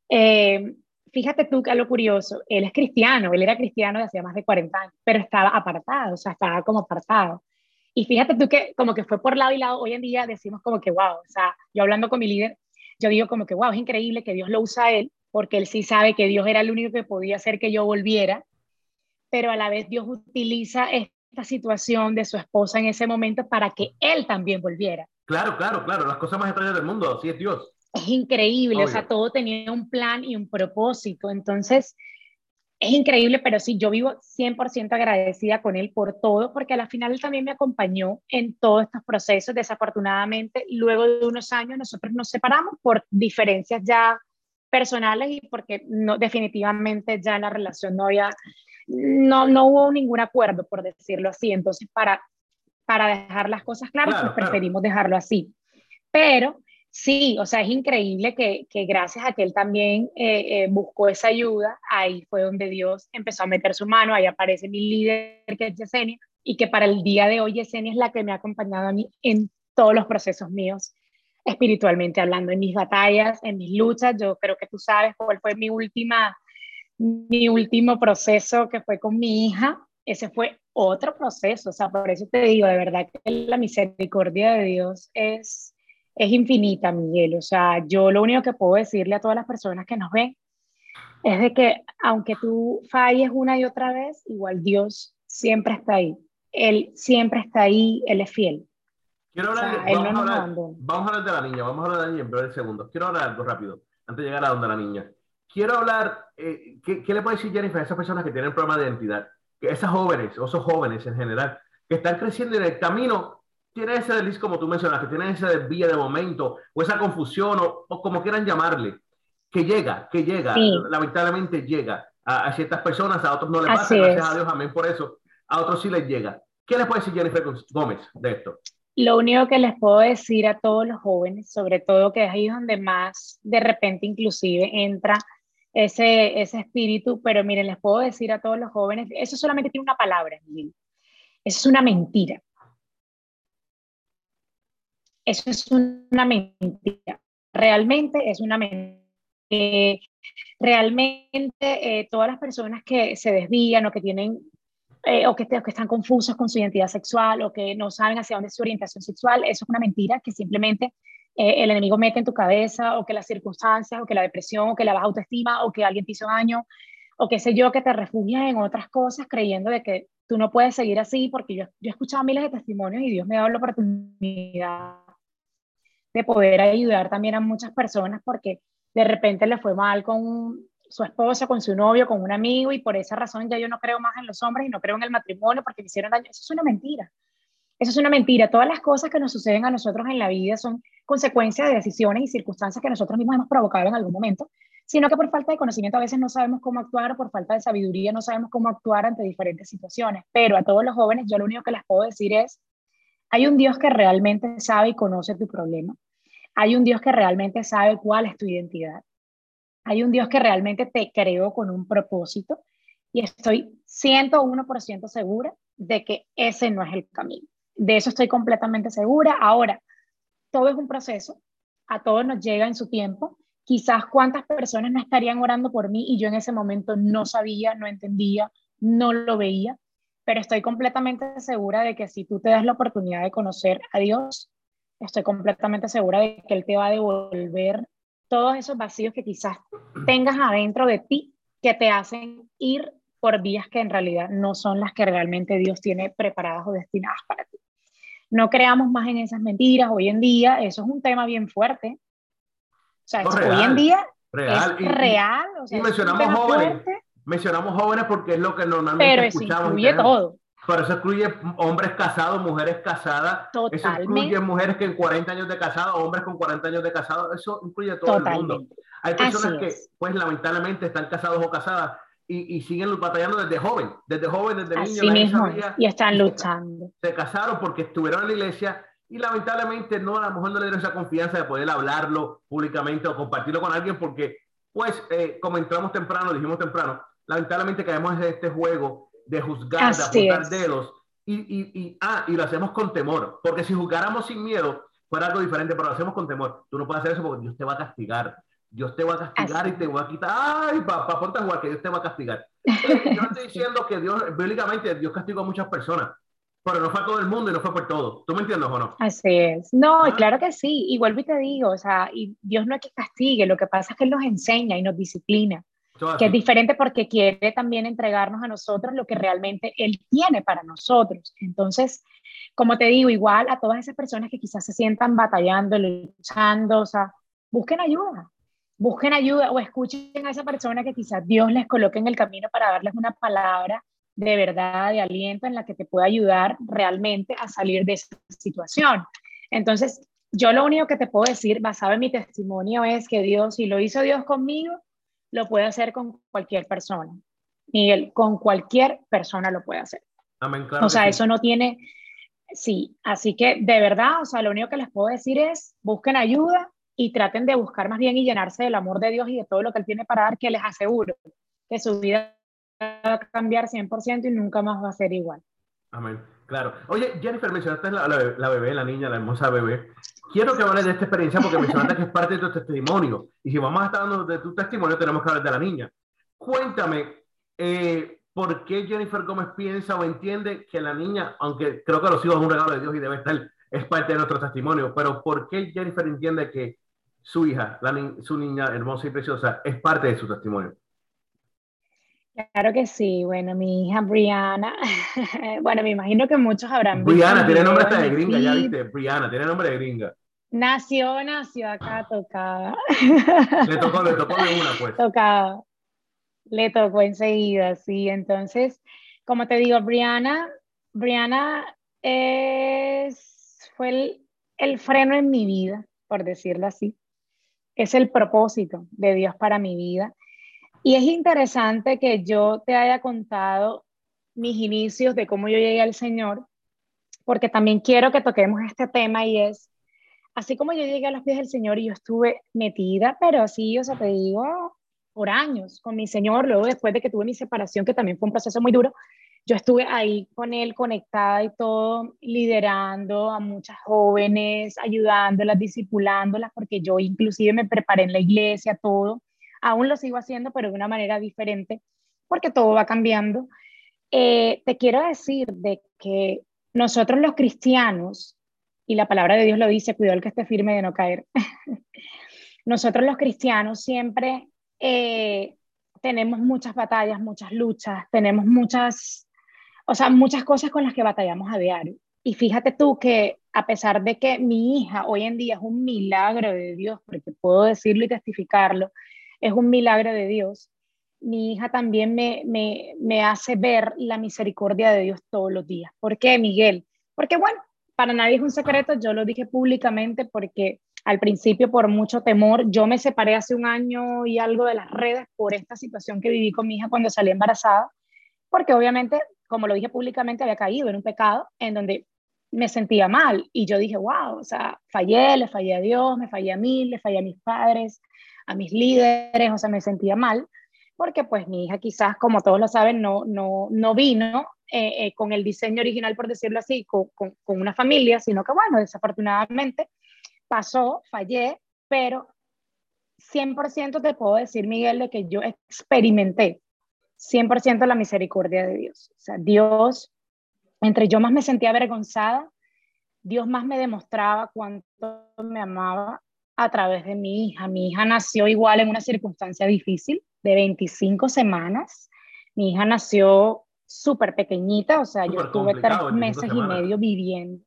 Eh, fíjate tú que algo curioso, él es cristiano, él era cristiano de hacía más de 40 años, pero estaba apartado, o sea, estaba como apartado. Y fíjate tú que como que fue por lado y lado, hoy en día decimos como que, wow, o sea, yo hablando con mi líder, yo digo como que, wow, es increíble que Dios lo usa a él porque él sí sabe que Dios era el único que podía hacer que yo volviera, pero a la vez Dios utiliza esta situación de su esposa en ese momento para que él también volviera. Claro, claro, claro, las cosas más extrañas del mundo, así es Dios. Es increíble, o sea, todo tenía un plan y un propósito, entonces es increíble, pero sí, yo vivo 100% agradecida con él por todo, porque a la final él también me acompañó en todos estos procesos. Desafortunadamente, luego de unos años, nosotros nos separamos por diferencias ya personales y porque no, definitivamente ya la relación no había, no, no hubo ningún acuerdo, por decirlo así. Entonces, para, para dejar las cosas claras, pues preferimos dejarlo así. Pero sí, o sea, es increíble que, que gracias a que él también eh, eh, buscó esa ayuda, ahí fue donde Dios empezó a meter su mano, ahí aparece mi líder, que es Yesenia, y que para el día de hoy Yesenia es la que me ha acompañado a mí en todos los procesos míos espiritualmente hablando, en mis batallas, en mis luchas. Yo creo que tú sabes cuál fue mi última, mi último proceso que fue con mi hija. Ese fue otro proceso, o sea, por eso te digo, de verdad que la misericordia de Dios es, es infinita, Miguel. O sea, yo lo único que puedo decirle a todas las personas que nos ven es de que aunque tú falles una y otra vez, igual Dios siempre está ahí. Él siempre está ahí, Él es fiel. Quiero hablar, vamos, a hablar vamos, a hablar, de la niña, vamos a hablar de la niña en breve segundos. Quiero hablar algo rápido, antes de llegar a donde la niña. Quiero hablar, eh, ¿qué, ¿qué, le puede decir Jennifer a esas personas que tienen problemas de identidad? Que esas jóvenes, o esos jóvenes en general, que están creciendo en el camino, tienen ese desliz como tú mencionaste, tienen ese desvío de momento, o esa confusión, o, como quieran llamarle, que llega, que llega, lamentablemente llega a, a, ciertas personas, a otros no les pasa, gracias a Dios, amén por eso, a otros sí les llega. ¿Qué le puede decir Jennifer Gómez de esto? Lo único que les puedo decir a todos los jóvenes, sobre todo que es ahí donde más de repente inclusive entra ese, ese espíritu, pero miren, les puedo decir a todos los jóvenes, eso solamente tiene una palabra, eso es una mentira. Eso es una mentira. Realmente es una mentira. realmente eh, todas las personas que se desvían o que tienen eh, o, que, están confusos con su identidad sexual o que no saben hacia dónde es su orientación sexual, eso es una mentira que simplemente eh, el enemigo mete en tu cabeza o que las circunstancias o que la depresión o que la baja autoestima o que alguien te hizo daño o qué sé yo, que te refugias en otras cosas creyendo de que tú no puedes seguir así porque yo, yo he escuchado miles de testimonios y Dios me dado la oportunidad de poder ayudar también a muchas personas porque de repente le fue mal con su esposa, con su novio, con un amigo, y por esa razón ya yo no creo más en los hombres y no creo en el matrimonio porque me hicieron daño. Eso es una mentira. Eso es una mentira. Todas las cosas que nos suceden a nosotros en la vida son consecuencias de decisiones y circunstancias que nosotros mismos hemos provocado en algún momento, sino que por falta de conocimiento a veces no sabemos cómo actuar o por falta de sabiduría no sabemos cómo actuar ante diferentes situaciones. Pero a todos los jóvenes yo lo único que les puedo decir es, hay un Dios que realmente sabe y conoce tu problema. Hay un Dios que realmente sabe cuál es tu identidad. Hay un Dios que realmente te creó con un propósito y estoy 101% segura de que ese no es el camino. De eso estoy completamente segura. Ahora, todo es un proceso, a todos nos llega en su tiempo. Quizás cuántas personas no estarían orando por mí y yo en ese momento no sabía, no entendía, no lo veía, pero estoy completamente segura de que si tú te das la oportunidad de conocer a Dios, estoy completamente segura de que Él te va a devolver todos esos vacíos que quizás tengas adentro de ti que te hacen ir por vías que en realidad no son las que realmente Dios tiene preparadas o destinadas para ti. No creamos más en esas mentiras. Hoy en día eso es un tema bien fuerte. O sea, hoy en día es real. y mencionamos jóvenes. Mencionamos jóvenes porque es lo que normalmente Pero escuchamos. incluye todo. Pero eso incluye hombres casados, mujeres casadas. Eso incluye mujeres que en 40 años de casado, hombres con 40 años de casado. Eso incluye todo el mundo. Hay personas que, pues lamentablemente, están casados o casadas y, y, siguen batallando desde joven, desde joven, desde. Así mismo, y están luchando. Se casaron porque estuvieron en la iglesia y lamentablemente no, a lo mejor no le dieron esa confianza de poder hablarlo públicamente o compartirlo con alguien porque, pues, eh, como entramos temprano, dijimos temprano, lamentablemente caemos en este juego de juzgar, de apuntar dedos y, y, y, ah, y lo hacemos con temor, porque si juzgáramos sin miedo fuera algo diferente, pero lo hacemos con temor. Tú no puedes hacer eso porque Dios te va a castigar. Dios te va a castigar y te va a quitar. Ay, papá, ponte a jugar que Dios te va a castigar. Yo estoy diciendo que Dios, bíblicamente, Dios castigó a muchas personas, pero no fue a todo el mundo y no fue por todo. ¿Tú me entiendes o no? Así es. No, ah. claro que sí. Y vuelvo y te digo, o sea, y Dios no es que castigue, lo que pasa es que Él nos enseña y nos disciplina. Que es diferente porque quiere también entregarnos a nosotros lo que realmente Él tiene para nosotros. Entonces, como te digo, igual a todas esas personas que quizás se sientan batallando, luchando, o sea, busquen ayuda, busquen ayuda o escuchen a esa persona que quizás Dios les coloque en el camino para darles una palabra de verdad, de aliento en la que te pueda ayudar realmente a salir de esa situación. Entonces, yo lo único que te puedo decir, basado en mi testimonio, es que Dios, si lo hizo Dios conmigo, lo puede hacer con cualquier persona. Miguel, con cualquier persona lo puede hacer. o sea, eso no tiene, sí, así que de verdad, o sea, lo único que les puedo decir es, busquen ayuda y traten de buscar más bien y llenarse del amor de Dios y de todo lo que Él tiene para dar, que les aseguro que su vida va a cambiar 100% y nunca más va a ser igual. Amén. Claro. Oye, Jennifer, mencionaste la, la, bebé, la niña, la hermosa bebé. Quiero que hables de esta experiencia porque mencionaste que es parte de tu testimonio. Y si vamos a estar hablando de tu testimonio, tenemos que hablar de la niña. Cuéntame, eh, ¿por qué Jennifer Gómez piensa o entiende que la niña, aunque creo que los hijos es un regalo de Dios y debe estar, es parte de nuestro testimonio, pero ¿por qué Jennifer entiende que su hija, la, su niña hermosa y preciosa, es parte de su testimonio? Claro que sí, bueno, mi hija Brianna, bueno, me imagino que muchos habrán visto. Brianna, tiene nombre de gringa, ya viste, Brianna, tiene nombre de gringa. Nació, nació acá, tocaba. Le tocó, le tocó de una, pues. Tocaba, le tocó enseguida, sí, entonces, como te digo, Brianna, Brianna es, fue el, el freno en mi vida, por decirlo así. Es el propósito de Dios para mi vida y es interesante que yo te haya contado mis inicios de cómo yo llegué al Señor, porque también quiero que toquemos este tema y es, así como yo llegué a los pies del Señor y yo estuve metida, pero sí, o sea, te digo, por años con mi Señor, luego después de que tuve mi separación, que también fue un proceso muy duro, yo estuve ahí con Él conectada y todo, liderando a muchas jóvenes, ayudándolas, discipulándolas, porque yo inclusive me preparé en la iglesia, todo aún lo sigo haciendo, pero de una manera diferente, porque todo va cambiando. Eh, te quiero decir de que nosotros los cristianos, y la palabra de Dios lo dice, cuidado el que esté firme de no caer, nosotros los cristianos siempre eh, tenemos muchas batallas, muchas luchas, tenemos muchas, o sea, muchas cosas con las que batallamos a diario. Y fíjate tú que a pesar de que mi hija hoy en día es un milagro de Dios, porque puedo decirlo y testificarlo, es un milagro de Dios. Mi hija también me, me, me hace ver la misericordia de Dios todos los días. ¿Por qué, Miguel? Porque bueno, para nadie es un secreto, yo lo dije públicamente porque al principio por mucho temor, yo me separé hace un año y algo de las redes por esta situación que viví con mi hija cuando salí embarazada, porque obviamente, como lo dije públicamente, había caído en un pecado en donde me sentía mal y yo dije, wow, o sea, fallé, le fallé a Dios, me fallé a mí, le fallé a mis padres, a mis líderes, o sea, me sentía mal, porque pues mi hija quizás, como todos lo saben, no, no, no vino eh, eh, con el diseño original, por decirlo así, con, con, una familia, sino que bueno, desafortunadamente pasó, fallé, pero 100% te puedo decir, Miguel, de que yo experimenté 100% la misericordia de Dios. O sea, Dios, entre yo más me sentía avergonzada, Dios más me demostraba cuánto me amaba a través de mi hija. Mi hija nació igual en una circunstancia difícil, de 25 semanas. Mi hija nació súper pequeñita, o sea, yo estuve tres meses y medio viviendo.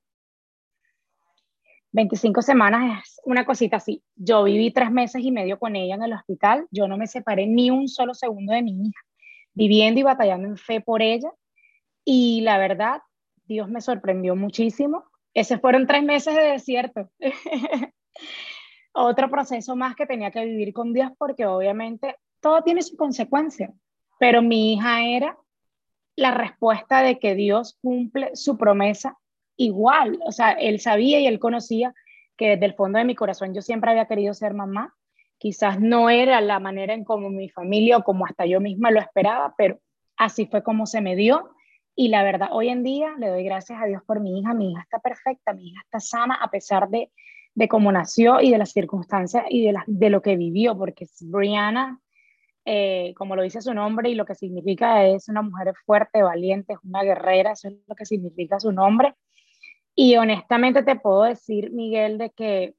25 semanas es una cosita así. Yo viví tres meses y medio con ella en el hospital. Yo no me separé ni un solo segundo de mi hija, viviendo y batallando en fe por ella. Y la verdad, Dios me sorprendió muchísimo. Esos fueron tres meses de desierto. otro proceso más que tenía que vivir con Dios porque obviamente todo tiene su consecuencia, pero mi hija era la respuesta de que Dios cumple su promesa igual, o sea, él sabía y él conocía que desde el fondo de mi corazón yo siempre había querido ser mamá, Quizás no era la manera en como mi familia o como hasta yo misma lo esperaba, pero así fue como se me dio. Y la verdad, hoy en día le doy gracias a Dios por mi hija. Mi hija está perfecta, mi hija está sana a pesar de, de cómo nació y de las circunstancias y de, la, de lo que vivió, porque Brianna, eh, como lo dice su nombre y lo que significa es una mujer fuerte, valiente, es una guerrera, eso es lo que significa su nombre. Y honestamente te puedo decir, Miguel, de que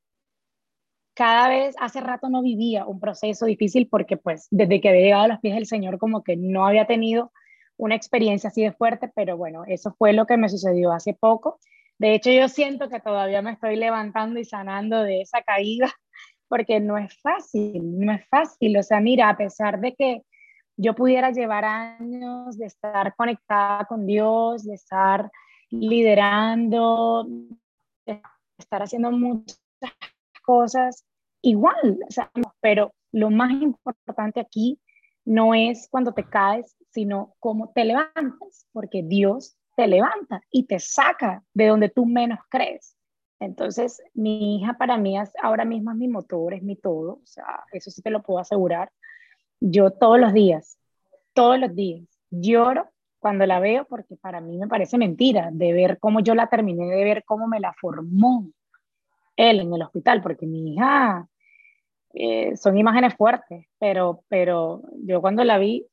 cada vez, hace rato no vivía un proceso difícil porque pues desde que había llegado a los pies del Señor como que no había tenido una experiencia así de fuerte, pero bueno, eso fue lo que me sucedió hace poco. De hecho, yo siento que todavía me estoy levantando y sanando de esa caída porque no es fácil, no es fácil. O sea, mira, a pesar de que yo pudiera llevar años de estar conectada con Dios, de estar liderando, de estar haciendo muchas cosas igual, pero lo más importante aquí no es cuando te caes, sino cómo te levantas, porque Dios te levanta y te saca de donde tú menos crees. Entonces, mi hija para mí ahora mismo es mi motor, es mi todo, o sea, eso sí te lo puedo asegurar. Yo todos los días, todos los días, lloro cuando la veo porque para mí me parece mentira de ver cómo yo la terminé, de ver cómo me la formó él en el hospital, porque mi hija eh, son imágenes fuertes, pero, pero yo cuando la vi,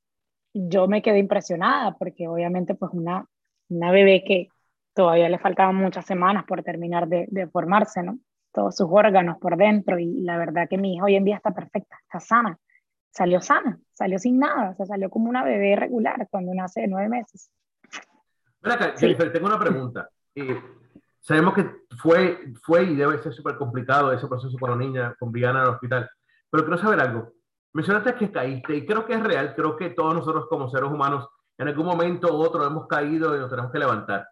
yo me quedé impresionada porque obviamente pues una, una bebé que todavía le faltaban muchas semanas por terminar de, de, formarse, ¿no? Todos sus órganos por dentro y la verdad que mi hija hoy en día está perfecta, está sana, salió sana, salió sin nada, o sea, salió como una bebé regular cuando nace de nueve meses. Mira, Jennifer, tengo una pregunta. Eh, sabemos que fue, fue y debe ser súper complicado ese proceso para una niña con Brianna en el hospital, pero quiero saber algo. Mencionaste que caíste y creo que es real, creo que todos nosotros como seres humanos en algún momento u otro hemos caído y nos tenemos que levantar.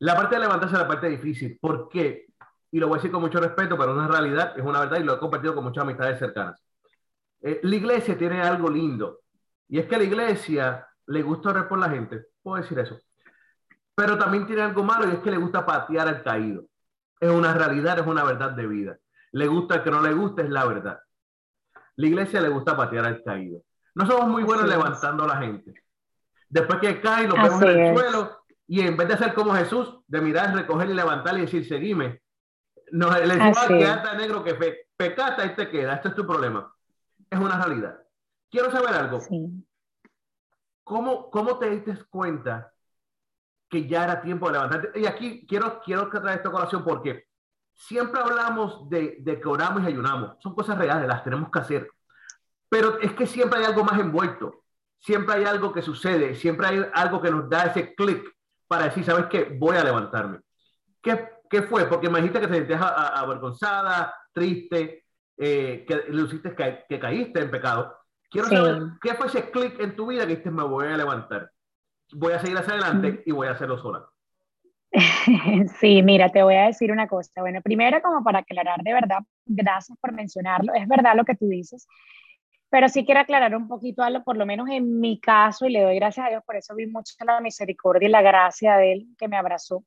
La parte de levantarse es la parte difícil. ¿Por qué? Y lo voy a decir con mucho respeto, pero no es realidad, es una verdad y lo he compartido con muchas amistades cercanas. Eh, la iglesia tiene algo lindo y es que a la iglesia le gusta orar por la gente. Puedo decir eso. Pero también tiene algo malo y es que le gusta patear al caído. Es una realidad, es una verdad de vida. Le gusta que no le guste, es la verdad. La iglesia le gusta patear al caído. No somos muy buenos levantando a la gente. Después que cae, lo vemos en el suelo y en vez de hacer como Jesús, de mirar, recoger y levantar y decir, seguime, no, le decimos que negro que pe pecata y te queda. Este es tu problema. Es una realidad. Quiero saber algo. ¿Cómo, ¿Cómo te diste cuenta que ya era tiempo de levantarte. Y aquí quiero, quiero traer esta colación porque siempre hablamos de, de, que oramos y ayunamos. Son cosas reales, las tenemos que hacer. Pero es que siempre hay algo más envuelto. Siempre hay algo que sucede. Siempre hay algo que nos da ese clic para decir, ¿sabes qué? Voy a levantarme. ¿Qué, qué fue? Porque me dijiste que te sentías avergonzada, triste, eh, que luciste que, que, caíste en pecado. Quiero saber, ¿qué fue ese clic en tu vida que dijiste, me voy a levantar? voy a seguir hacia adelante y voy a hacerlo sola. Sí, mira, te voy a decir una cosa. Bueno, primero como para aclarar de verdad, gracias por mencionarlo, es verdad lo que tú dices, pero sí quiero aclarar un poquito algo, por lo menos en mi caso, y le doy gracias a Dios, por eso vi mucho la misericordia y la gracia de Él que me abrazó.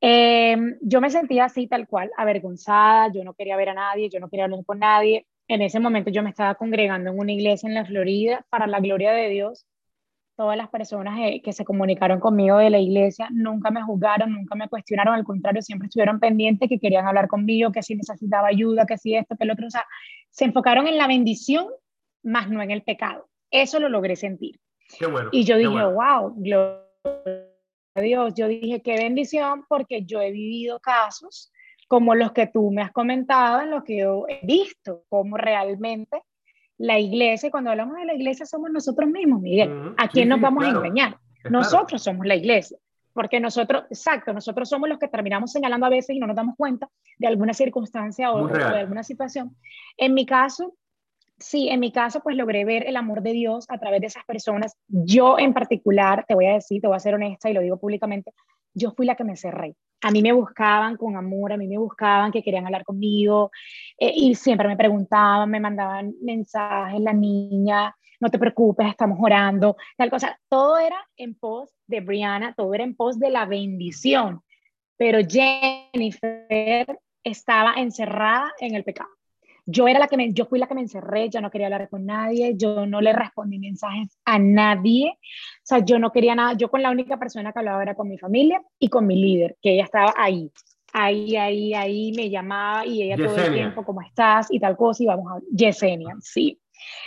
Em, yo me sentía así tal cual, avergonzada, yo no quería ver a nadie, yo no quería hablar con nadie. En ese momento yo me estaba congregando en una iglesia en la Florida para la gloria de Dios todas las personas eh, que se comunicaron conmigo de la iglesia nunca me juzgaron, nunca me cuestionaron, al contrario, siempre estuvieron pendientes, que querían hablar conmigo, que si necesitaba ayuda, que si esto, que el otro, o sea, se enfocaron en la bendición, más no en el pecado. Eso lo logré sentir. Qué bueno, y yo dije, wow, gloria a Dios, yo dije, qué bendición, porque yo he vivido casos como los que tú me has comentado, en los que yo he visto, cómo realmente la iglesia, cuando hablamos de la iglesia somos nosotros mismos, Miguel. ¿A quién nos vamos a engañar? nosotros somos la iglesia. Porque nosotros, exacto, nosotros somos los que terminamos señalando a veces y no nos damos cuenta de alguna circunstancia o, de alguna situación. En mi caso, sí, en mi caso, pues logré ver el amor de Dios a través de esas personas. Yo en particular, te voy a decir, te voy a ser honesta y lo digo públicamente, yo fui la que me cerré a mí me buscaban con amor, a mí me buscaban que querían hablar conmigo eh, y siempre me preguntaban, me mandaban mensajes, la niña, no te preocupes, estamos orando, tal cosa. Todo era en pos de Brianna, todo era en pos de la bendición, pero Jennifer estaba encerrada en el pecado. Yo era la que me, yo fui la que me encerré, yo no quería hablar con nadie, yo no le respondí mensajes a nadie, o sea, yo no quería nada, yo con la única persona que hablaba era con mi familia y con mi líder, que ella estaba ahí, ahí, ahí, ahí, me llamaba y ella todo el tiempo, ¿cómo estás? Y tal cosa, y vamos a Yesenia, sí.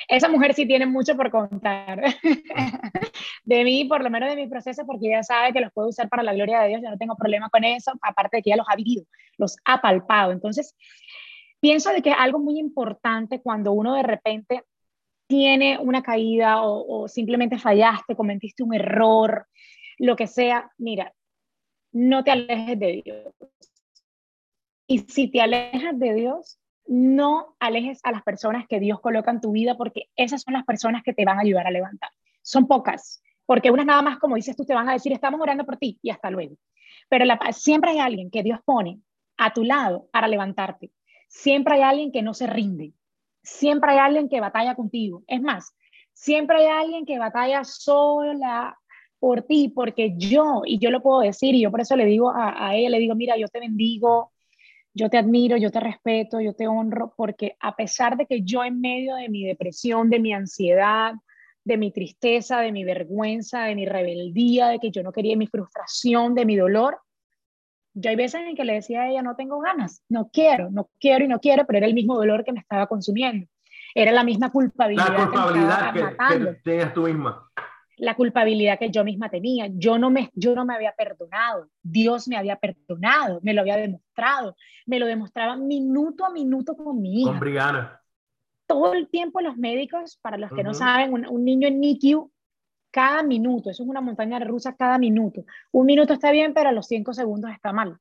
Esa mujer sí tiene mucho por contar de mí, por lo menos de mi proceso, porque ella sabe que los puedo usar para la gloria de Dios, yo no tengo problema con eso, aparte de que ella los ha vivido, los ha palpado. Entonces, pienso de que es algo muy importante cuando uno de repente tiene una caída o, simplemente fallaste, cometiste un error, lo que sea, mira, no te alejes de Dios. Y si te alejas de Dios, no alejes a las personas que Dios coloca en tu vida porque esas son las personas que te van a ayudar a levantar. Son pocas, porque unas nada más, como dices tú, te van a decir, estamos orando por ti y hasta luego. Pero siempre hay alguien que Dios pone a tu lado para levantarte. Siempre hay alguien que no se rinde. Siempre hay alguien que batalla contigo. Es más, siempre hay alguien que batalla sola por ti, porque yo, y yo lo puedo decir, y yo por eso le digo a, a ella, le digo, mira, yo te bendigo, yo te admiro, yo te respeto, yo te honro, porque a pesar de que yo en medio de mi depresión, de mi ansiedad, de mi tristeza, de mi vergüenza, de mi rebeldía, de que yo no quería mi frustración, de mi dolor, yo hay veces en que le decía a ella, no tengo ganas, no quiero, no quiero y no quiero, pero era el mismo dolor que me estaba consumiendo. Era la misma culpabilidad. La culpabilidad que, que, que tenías tú misma la culpabilidad que yo misma tenía. Yo no, me, yo no me había perdonado. Dios me había perdonado, me lo había demostrado. Me lo demostraba minuto a minuto con mi hija. Con Brianna. Todo el tiempo los médicos, para los que no saben, un, niño en NICU, cada minuto, eso es una montaña rusa cada minuto. Un minuto está bien, pero a los cinco segundos está mal.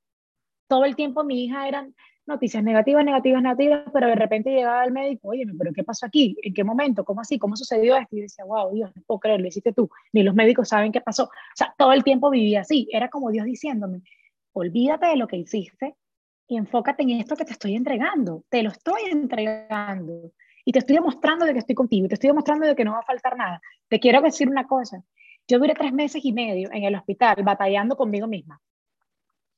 Todo el tiempo mi hija eran noticias negativas, negativas, negativas, pero de repente llegaba el médico, oye, pero ¿qué pasó aquí? ¿En qué momento? ¿Cómo así? ¿Cómo sucedió esto? Y decía, wow, Dios, no puedo creer, lo hiciste tú, ni los médicos saben qué pasó. O sea, todo el tiempo vivía así, era como Dios diciéndome, olvídate de lo que hiciste y enfócate en esto que te estoy entregando, te lo estoy entregando y te estoy demostrando de que estoy contigo y te estoy demostrando de que no va a faltar nada. Te quiero decir una cosa, yo duré tres meses y medio en el hospital batallando conmigo misma.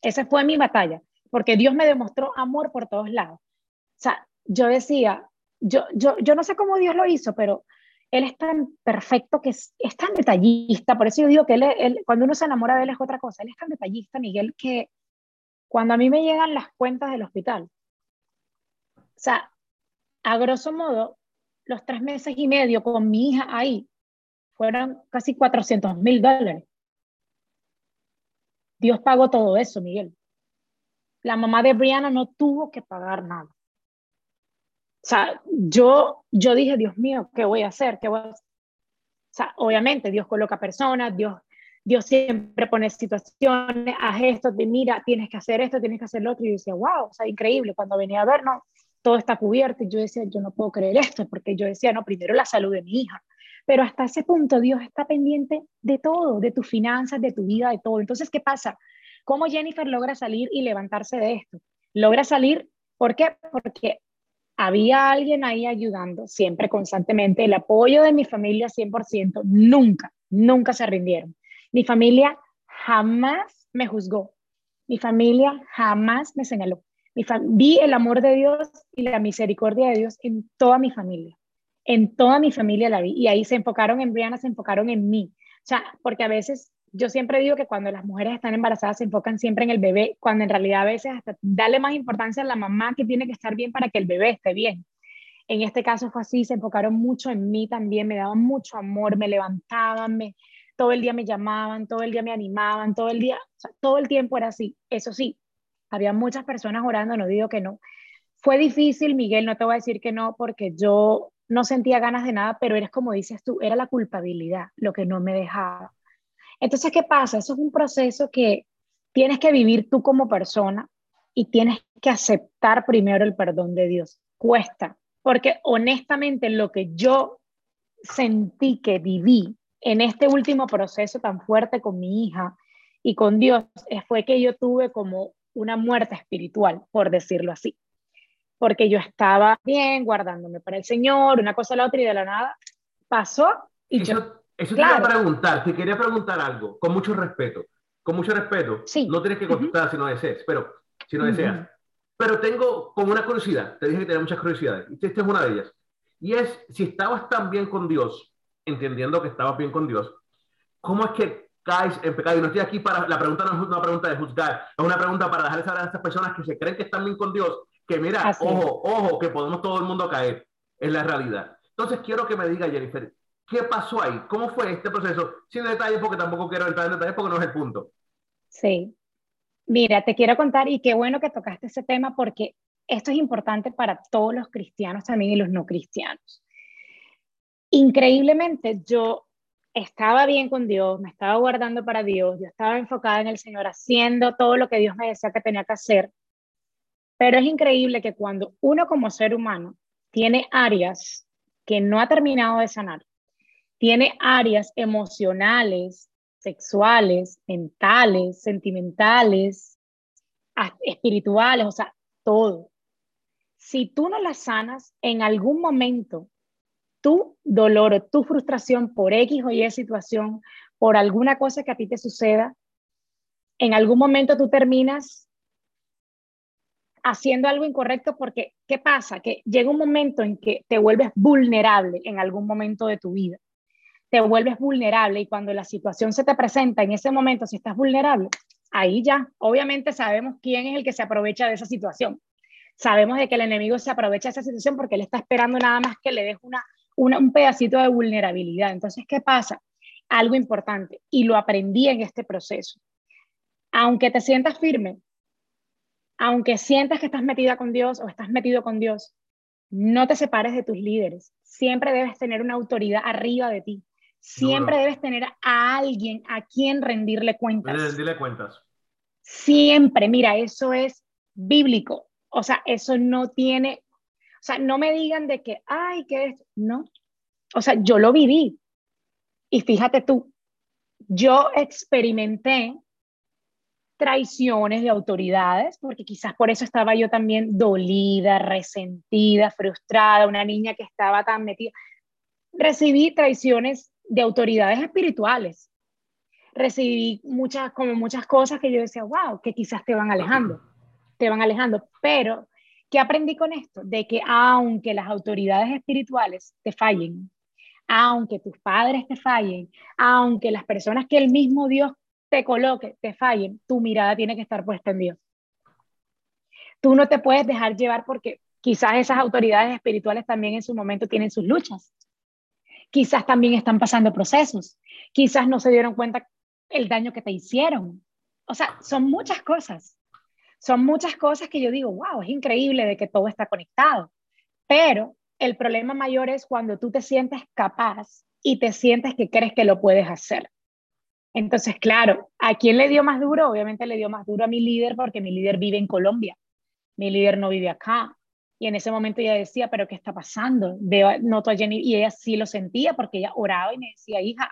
Esa fue mi batalla porque Dios me demostró amor por todos lados. O sea, yo decía, yo, yo, yo no sé cómo Dios lo hizo, pero Él es tan perfecto, que es, tan detallista, por eso yo digo que él, cuando uno se enamora de Él es otra cosa, Él es tan detallista, Miguel, que cuando a mí me llegan las cuentas del hospital, o sea, a grosso modo, los tres meses y medio con mi hija ahí fueron casi 400 mil dólares. Dios pagó todo eso, Miguel la mamá de Brianna no tuvo que pagar nada. O sea, yo, yo dije, Dios mío, ¿qué voy a hacer? ¿Qué voy O sea, obviamente Dios coloca personas, Dios, Dios siempre pone situaciones, haz esto, de, mira, tienes que hacer esto, tienes que hacer lo otro. Y yo decía, wow, o sea, increíble. Cuando venía a ver, no, todo está cubierto. Y yo decía, yo no puedo creer esto, porque yo decía, no, primero la salud de mi hija. Pero hasta ese punto Dios está pendiente de todo, de tus finanzas, de tu vida, de todo. Entonces, ¿qué pasa? ¿Cómo Jennifer logra salir y levantarse de esto? Logra salir, ¿por qué? Porque había alguien ahí ayudando siempre, constantemente, el apoyo de mi familia 100%, nunca, nunca se rindieron. Mi familia jamás me juzgó, mi familia jamás me señaló. Vi el amor de Dios y la misericordia de Dios en toda mi familia, en toda mi familia la vi, y ahí se enfocaron en Brianna, se enfocaron en mí. O sea, porque a veces yo siempre digo que cuando las mujeres están embarazadas se enfocan siempre en el bebé, cuando en realidad a veces hasta darle más importancia a la mamá que tiene que estar bien para que el bebé esté bien. En este caso fue así, se enfocaron mucho en mí también, me daban mucho amor, me levantaban, me, todo el día me llamaban, todo el día me animaban, todo el día, todo el tiempo era así. Eso sí, había muchas personas orando, no digo que no. Fue difícil, Miguel, no te voy a decir que no, porque yo no sentía ganas de nada, pero eres como dices tú, era la culpabilidad lo que no me dejaba entonces, ¿qué pasa? Eso es un proceso que tienes que vivir tú como persona y tienes que aceptar primero el perdón de Dios. Cuesta, porque honestamente lo que yo sentí que viví en este último proceso tan fuerte con mi hija y con Dios fue que yo tuve como una muerte espiritual, por decirlo así. Porque yo estaba bien, guardándome para el Señor, una cosa a la otra y de la nada pasó y yo eso te quería preguntar, te quería preguntar algo, con mucho respeto. Con mucho respeto. No tienes que contestar si no deseas, pero si no deseas. Pero tengo como una curiosidad, te dije que tenía muchas curiosidades, y esta es una de ellas. Y es, si estabas tan bien con Dios, entendiendo que estabas bien con Dios, ¿cómo es que caes en pecado? Y no estoy aquí para, la pregunta no es una pregunta de juzgar, es una pregunta para dejarles saber a estas personas que se creen que están bien con Dios, que mira, ojo, ojo, que podemos todo el mundo caer, en la realidad. Entonces quiero que me diga, Jennifer, ¿qué pasó ahí? ¿Cómo fue este proceso? Sin detalles, porque tampoco quiero entrar en detalles, porque no es el punto. Sí. Mira, te quiero contar, y qué bueno que tocaste ese tema, porque esto es importante para todos los cristianos también y los no cristianos. Increíblemente, yo estaba bien con Dios, me estaba guardando para Dios, yo estaba enfocada en el Señor, haciendo todo lo que Dios me decía que tenía que hacer. Pero es increíble que cuando uno como ser humano tiene áreas que no ha terminado de sanar, tiene áreas emocionales, sexuales, mentales, sentimentales, espirituales, o sea, todo. Si tú no las sanas, en algún momento tu dolor o tu frustración por X o Y situación, por alguna cosa que a ti te suceda, en algún momento tú terminas haciendo algo incorrecto porque, ¿qué pasa? Que llega un momento en que te vuelves vulnerable en algún momento de tu vida. Te vuelves vulnerable y cuando la situación se te presenta en ese momento, si estás vulnerable, ahí ya, obviamente sabemos quién es el que se aprovecha de esa situación. Sabemos de que el enemigo se aprovecha de esa situación porque él está esperando nada más que le des una un pedacito de vulnerabilidad. Entonces, ¿qué pasa? Algo importante, y lo aprendí en este proceso. Aunque te sientas firme, aunque sientas que estás metida con Dios o estás metido con Dios, no te separes de tus líderes. Siempre debes tener una autoridad arriba de ti. Siempre debes tener a alguien a quien rendirle cuentas. Rendirle cuentas. Siempre, mira, eso es bíblico. O sea, eso no tiene o sea, no me digan de que, ay, que es, no. O sea, yo lo viví. Y fíjate tú, yo experimenté traiciones de autoridades, porque quizás por eso estaba yo también dolida, resentida, frustrada, una niña que estaba tan metida. Recibí traiciones de autoridades espirituales. Recibí muchas, como muchas cosas que yo decía, wow, que quizás te van alejando, te van alejando, pero ¿Qué aprendí con esto? De que aunque las autoridades espirituales te fallen, aunque tus padres te fallen, aunque las personas que el mismo Dios te coloque te fallen, tu mirada tiene que estar puesta en Dios. Tú no te puedes dejar llevar porque quizás esas autoridades espirituales también en su momento tienen sus luchas. Quizás también están pasando procesos. Quizás no se dieron cuenta el daño que te hicieron. O sea, son muchas cosas. Son muchas cosas que yo digo, wow, es increíble de que todo está conectado. Pero el problema mayor es cuando tú te sientes capaz y te sientes que crees que lo puedes hacer. Entonces, claro, ¿a quién le dio más duro? Obviamente le dio más duro a mi líder porque mi líder vive en Colombia. Mi líder no vive acá. Y en ese momento ella decía, pero ¿qué está pasando? Veo, noto a Jenny y ella sí lo sentía porque ella oraba y me decía, hija,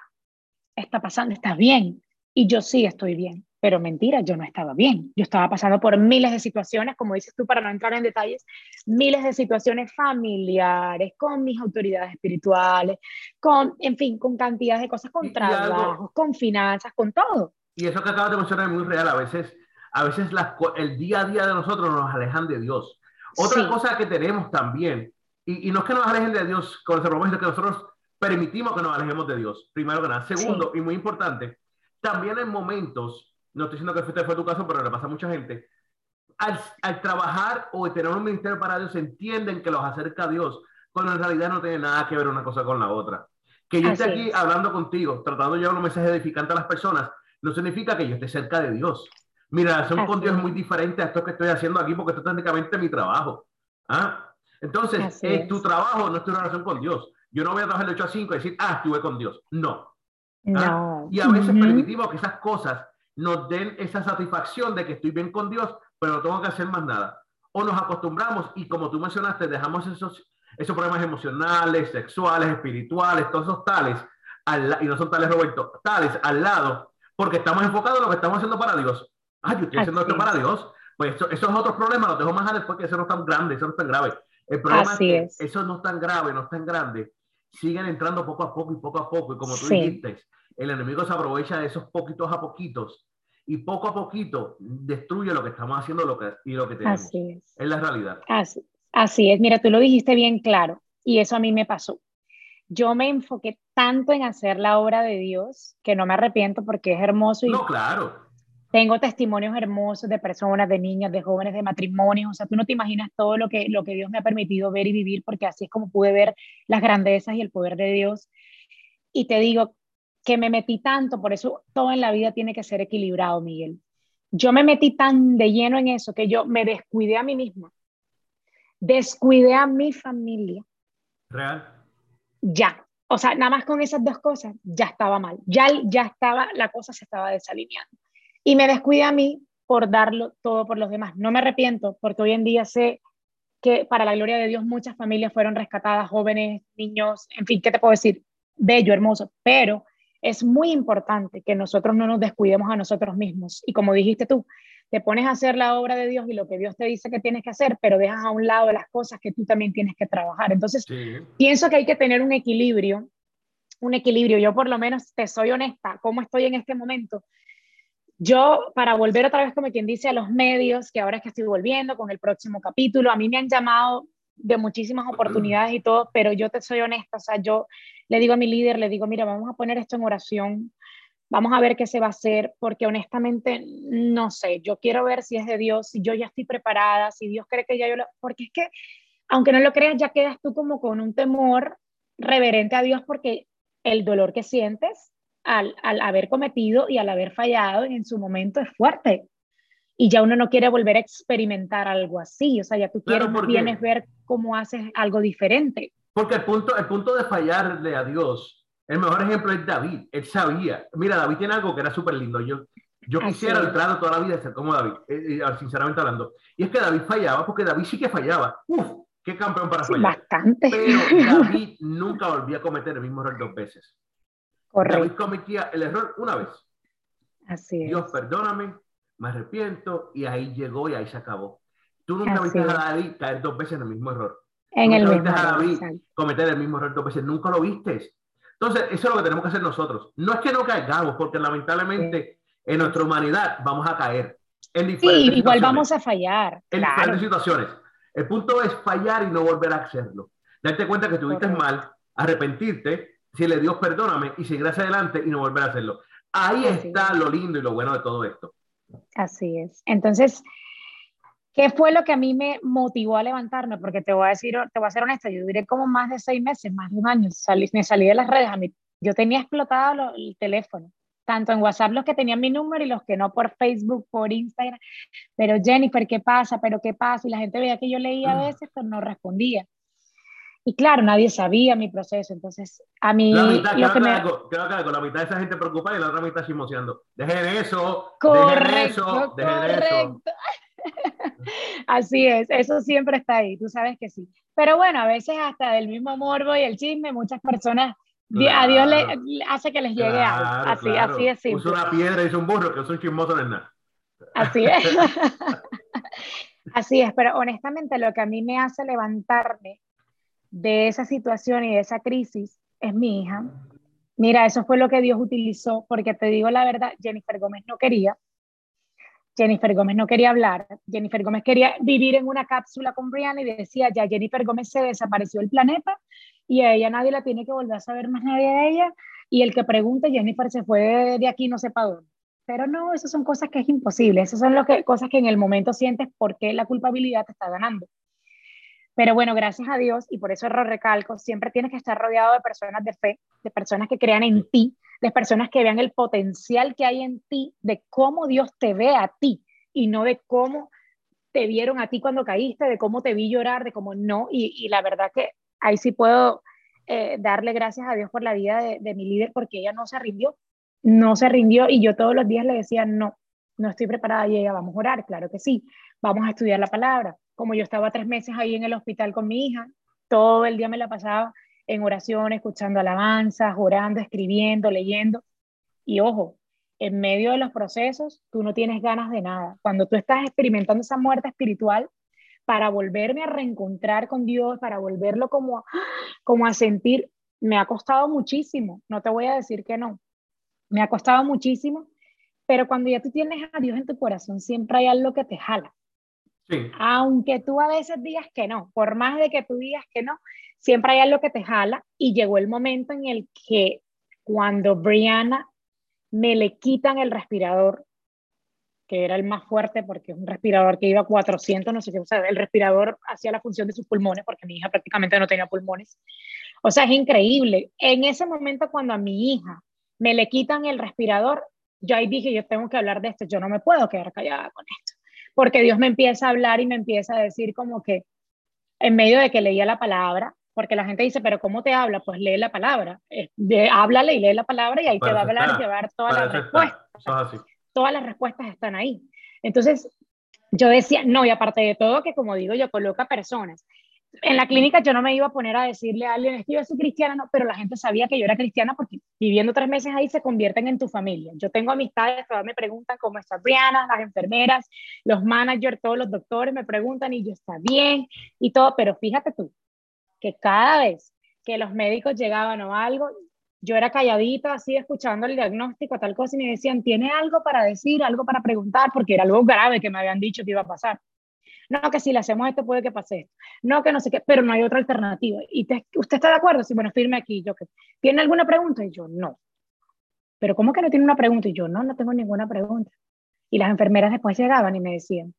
está pasando, estás bien. Y yo sí estoy bien pero mentira, yo no estaba bien. Yo estaba pasando por miles de situaciones, como dices tú, para no entrar en detalles, miles de situaciones familiares, con mis autoridades espirituales, con, en fin, con cantidades de cosas, con trabajos, con finanzas, con todo. Y eso que acabas de mencionar es muy real. A veces, a veces el día a día de nosotros nos alejan de Dios. Otra cosa que tenemos también, y, no es que nos alejen de Dios con ese propósito, que nosotros permitimos que nos alejemos de Dios, primero que nada. Segundo, y muy importante, también en momentos no estoy diciendo que este fue tu caso, pero le pasa a mucha gente, al, al, trabajar o tener un ministerio para Dios, entienden que los acerca a Dios, cuando en realidad no tiene nada que ver una cosa con la otra. Que yo esté aquí hablando contigo, tratando de llevar un mensaje edificante a las personas, no significa que yo esté cerca de Dios. Mi relación con Dios es muy diferente a esto que estoy haciendo aquí, porque esto es técnicamente mi trabajo. ¿Ah? Entonces, en tu trabajo no es tu relación con Dios. Yo no voy a trabajar de 8 a 5 y decir, ah, estuve con Dios. No. ¿Ah? no. Y a veces permitimos que esas cosas nos den esa satisfacción de que estoy bien con Dios, pero no tengo que hacer más nada. O nos acostumbramos y como tú mencionaste, dejamos esos, esos problemas emocionales, sexuales, espirituales, todos esos tales, al, y no son tales, Roberto, tales al lado, porque estamos enfocados en lo que estamos haciendo para Dios. Ah, yo estoy haciendo esto para Dios. Pues eso, esos otros problemas los dejo más a después, que eso no es tan grande, eso no es tan grave. El problema es que eso no es tan grave, no es tan grande. Siguen entrando poco a poco y poco a poco. Y como tú dijiste, el enemigo se aprovecha de esos poquitos a poquitos y poco a poquito destruye lo que estamos haciendo lo que, y lo que tenemos. Así es. Es la realidad. Así, así es. Mira, tú lo dijiste bien claro y eso a mí me pasó. Yo me enfoqué tanto en hacer la obra de Dios que no me arrepiento porque es hermoso. Y no, claro. Tengo testimonios hermosos de personas, de niñas, de jóvenes, de matrimonios. O sea, tú no te imaginas todo lo que, lo que Dios me ha permitido ver y vivir porque así es como pude ver las grandezas y el poder de Dios. Y te digo que me metí tanto, por eso todo en la vida tiene que ser equilibrado, Miguel. Yo me metí tan de lleno en eso que yo me descuidé a mí misma, descuidé a mi familia. Real. Ya, o sea, nada más con esas dos cosas ya estaba mal, ya, ya estaba, la cosa se estaba desalineando. Y me descuidé a mí por darlo todo por los demás. No me arrepiento porque hoy en día sé que para la gloria de Dios muchas familias fueron rescatadas, jóvenes, niños, en fin, ¿qué te puedo decir? Bello, hermoso, pero es muy importante que nosotros no nos descuidemos a nosotros mismos. Y como dijiste tú, te pones a hacer la obra de Dios y lo que Dios te dice que tienes que hacer, pero dejas a un lado las cosas que tú también tienes que trabajar. Entonces, pienso que hay que tener un equilibrio, un equilibrio. Yo por lo menos te soy honesta, ¿cómo estoy en este momento? Yo, para volver otra vez, como quien dice, a los medios, que ahora es que estoy volviendo con el próximo capítulo, a mí me han llamado de muchísimas oportunidades y todo, pero yo te soy honesta, o sea, yo le digo a mi líder, le digo, mira, vamos a poner esto en oración, vamos a ver qué se va a hacer, porque honestamente no sé, yo quiero ver si es de Dios, si yo ya estoy preparada, si Dios cree que ya yo lo... Porque es que, aunque no lo creas, ya quedas tú como con un temor reverente a Dios porque el dolor que sientes al, al haber cometido y al haber fallado en su momento es fuerte. Y ya uno no quiere volver a experimentar algo así, o sea, ya tú quieres, vienes ver cómo haces algo diferente. Porque el punto, el punto de fallarle a Dios, el mejor ejemplo es David. Él sabía. Mira, David tiene algo que era súper lindo. Yo, yo quisiera el trato toda la vida de ser como David, eh, eh, sinceramente hablando. Y es que David fallaba, porque David sí que fallaba. Uf, qué campeón para fallar. Bastante. Pero David nunca volvía a cometer el mismo error dos veces. Correcto. David cometía el error una vez. Así es. Dios, perdóname, me arrepiento, y ahí llegó y ahí se acabó. Tú nunca viste a David caer dos veces en el mismo error. En el mismo cometer el mismo error dos veces, nunca lo viste. Entonces, eso es lo que tenemos que hacer nosotros. No es que no caigamos, porque lamentablemente en nuestra humanidad vamos a caer. En diferentes sí, igual vamos a fallar. En diferentes situaciones. El punto es fallar y no volver a hacerlo. Darte cuenta que estuviste mal, arrepentirte, si le Dios perdóname y seguir hacia adelante y no volver a hacerlo. Ahí está lo lindo y lo bueno de todo esto. Así es. Entonces, ¿Qué fue lo que a mí me motivó a levantarme? Porque te voy a decir, te voy a ser honesta, yo duré como más de seis meses, más de un año, salí, me salí de las redes, a mí, yo tenía explotado el teléfono, tanto en WhatsApp los que tenían mi número y los que no por Facebook, por Instagram, pero Jennifer, ¿qué pasa? ¿Pero qué pasa? Y la gente veía que yo leía a veces, pero no respondía. Y claro, nadie sabía mi proceso, entonces a mí... La mitad, lo que me... la mitad de esa gente preocupada y la otra mitad chismoseando. Dejen eso, correcto, dejen eso, dejen eso. Así es, eso siempre está ahí, tú sabes que sí. Pero bueno, a veces hasta del mismo morbo y el chisme, muchas personas, a Dios le, hace que les llegue algo. Así, así es simple. una piedra y un burro, que es un chismoso de nada. Así es. así es, pero honestamente lo que a mí me hace levantarme de esa situación y de esa crisis es mi hija. Mira, eso fue lo que Dios utilizó, porque te digo la verdad, Jennifer Gómez no quería, Jennifer Gómez no quería hablar, Jennifer Gómez quería vivir en una cápsula con Brianna y decía, ya Jennifer Gómez se desapareció del planeta y a ella nadie la tiene que volver a saber más nadie de ella y el que pregunte, Jennifer se fue de aquí no sé para dónde. Pero no, esas son cosas que es imposible, esas son lo cosas que en el momento sientes porque la culpabilidad te está ganando. Pero bueno, gracias a Dios, y por eso lo recalco, siempre tienes que estar rodeado de personas de fe, de personas que crean en ti, de personas que vean el potencial que hay en ti, de cómo Dios te ve a ti y no de cómo te vieron a ti cuando caíste, de cómo te vi llorar, de cómo no. Y, la verdad que ahí sí puedo eh, darle gracias a Dios por la vida de, de mi líder porque ella no se rindió, no se rindió y yo todos los días le decía, no, no estoy preparada y ella, vamos a orar, claro que sí, vamos a estudiar la palabra. Como yo estaba tres meses ahí en el hospital con mi hija, todo el día me la pasaba en oración, escuchando alabanzas, orando, escribiendo, leyendo. Y ojo, en medio de los procesos, tú no tienes ganas de nada. Cuando tú estás experimentando esa muerte espiritual, para volverme a reencontrar con Dios, para volverlo como, como a sentir, me ha costado muchísimo, no te voy a decir que no, me ha costado muchísimo, Pero cuando ya tú tienes a Dios en tu corazón, siempre hay algo que te jala. Aunque tú a veces digas que no, por más de que tú digas que no, siempre hay algo que te jala y llegó el momento en el que cuando Brianna me le quitan el respirador, que era el más fuerte porque es un respirador que iba a 400, no sé qué, o sea, el respirador hacía la función de sus pulmones porque mi hija prácticamente no tenía pulmones. O sea, es increíble. En ese momento cuando a mi hija me le quitan el respirador, yo ahí dije, yo tengo que hablar de esto, yo no me puedo quedar callada con esto porque Dios me empieza a hablar y me empieza a decir como que en medio de que leía la palabra, porque la gente dice, pero ¿cómo te habla? Pues lee la palabra, eh, háblale y lee la palabra y ahí te va a hablar y llevar todas las respuestas. Todas las respuestas están ahí. Entonces, yo decía, no, y aparte de todo, que como digo, yo coloca personas en la clínica yo no me iba a poner a decirle a alguien, es que yo soy cristiana, no, pero la gente sabía que yo era cristiana porque viviendo tres meses ahí se convierten en tu familia. Yo tengo amistades que me preguntan cómo está Brianna, las enfermeras, los managers, todos los doctores me preguntan y yo está bien y todo, pero fíjate tú, que cada vez que los médicos llegaban o algo, yo era calladita, así escuchando el diagnóstico, tal cosa, y me decían, ¿tiene algo para decir, algo para preguntar? Porque era algo grave que me habían dicho que iba a pasar. No, que si le hacemos esto puede que pase esto. No, que no sé qué, pero no hay otra alternativa. ¿Y usted está de acuerdo? Sí, bueno, firme aquí. Yo, que ¿Tiene alguna pregunta? Y yo, no. Pero ¿cómo que no tiene una pregunta? Y yo, no, no tengo ninguna pregunta. Y las enfermeras después llegaban y me decían,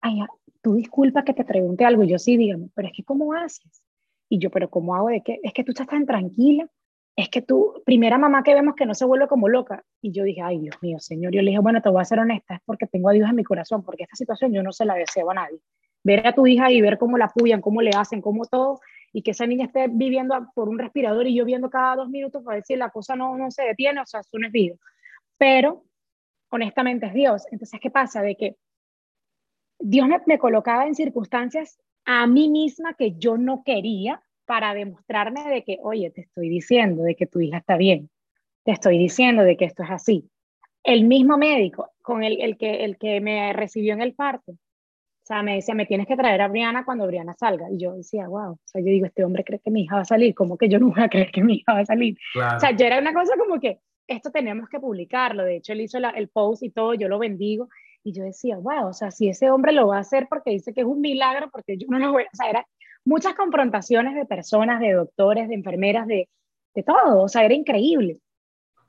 ay, tú disculpa que te pregunte algo. Y yo, sí, dígame, pero es que ¿cómo haces? Y yo, pero ¿cómo hago de qué? Es que tú estás tan tranquila es que tú, primera mamá que vemos que no se vuelve como loca. Y yo dije, ay, Dios mío, Señor. Yo le dije, bueno, te voy a ser honesta, es porque tengo a Dios en mi corazón, porque esta situación yo no se la deseo a nadie. Ver a tu hija y ver cómo la apoyan, cómo le hacen, cómo todo, y que esa niña esté viviendo por un respirador y yo viendo cada dos minutos para decir la cosa no, no se detiene, o sea, eso no es vida. Pero, honestamente, es Dios. Entonces, ¿qué pasa? De que Dios me colocaba en circunstancias a mí misma que yo no quería, para demostrarme de que, oye, te estoy diciendo de que tu hija está bien, te estoy diciendo de que esto es así. El mismo médico con el, el, que, el que me recibió en el parto, o sea, me decía, me tienes que traer a Briana cuando Briana salga. Y yo decía, wow, o sea, yo digo, este hombre cree que mi hija va a salir, ¿cómo que yo no voy a creer que mi hija va a salir? O sea, yo era una cosa como que, esto tenemos que publicarlo. De hecho, él hizo el post y todo, yo lo bendigo. Y yo decía, wow, o sea, si ese hombre lo va a hacer porque dice que es un milagro, porque yo no lo voy a, o sea, era muchas confrontaciones de personas, de doctores, de enfermeras, de, de todo, o sea, era increíble.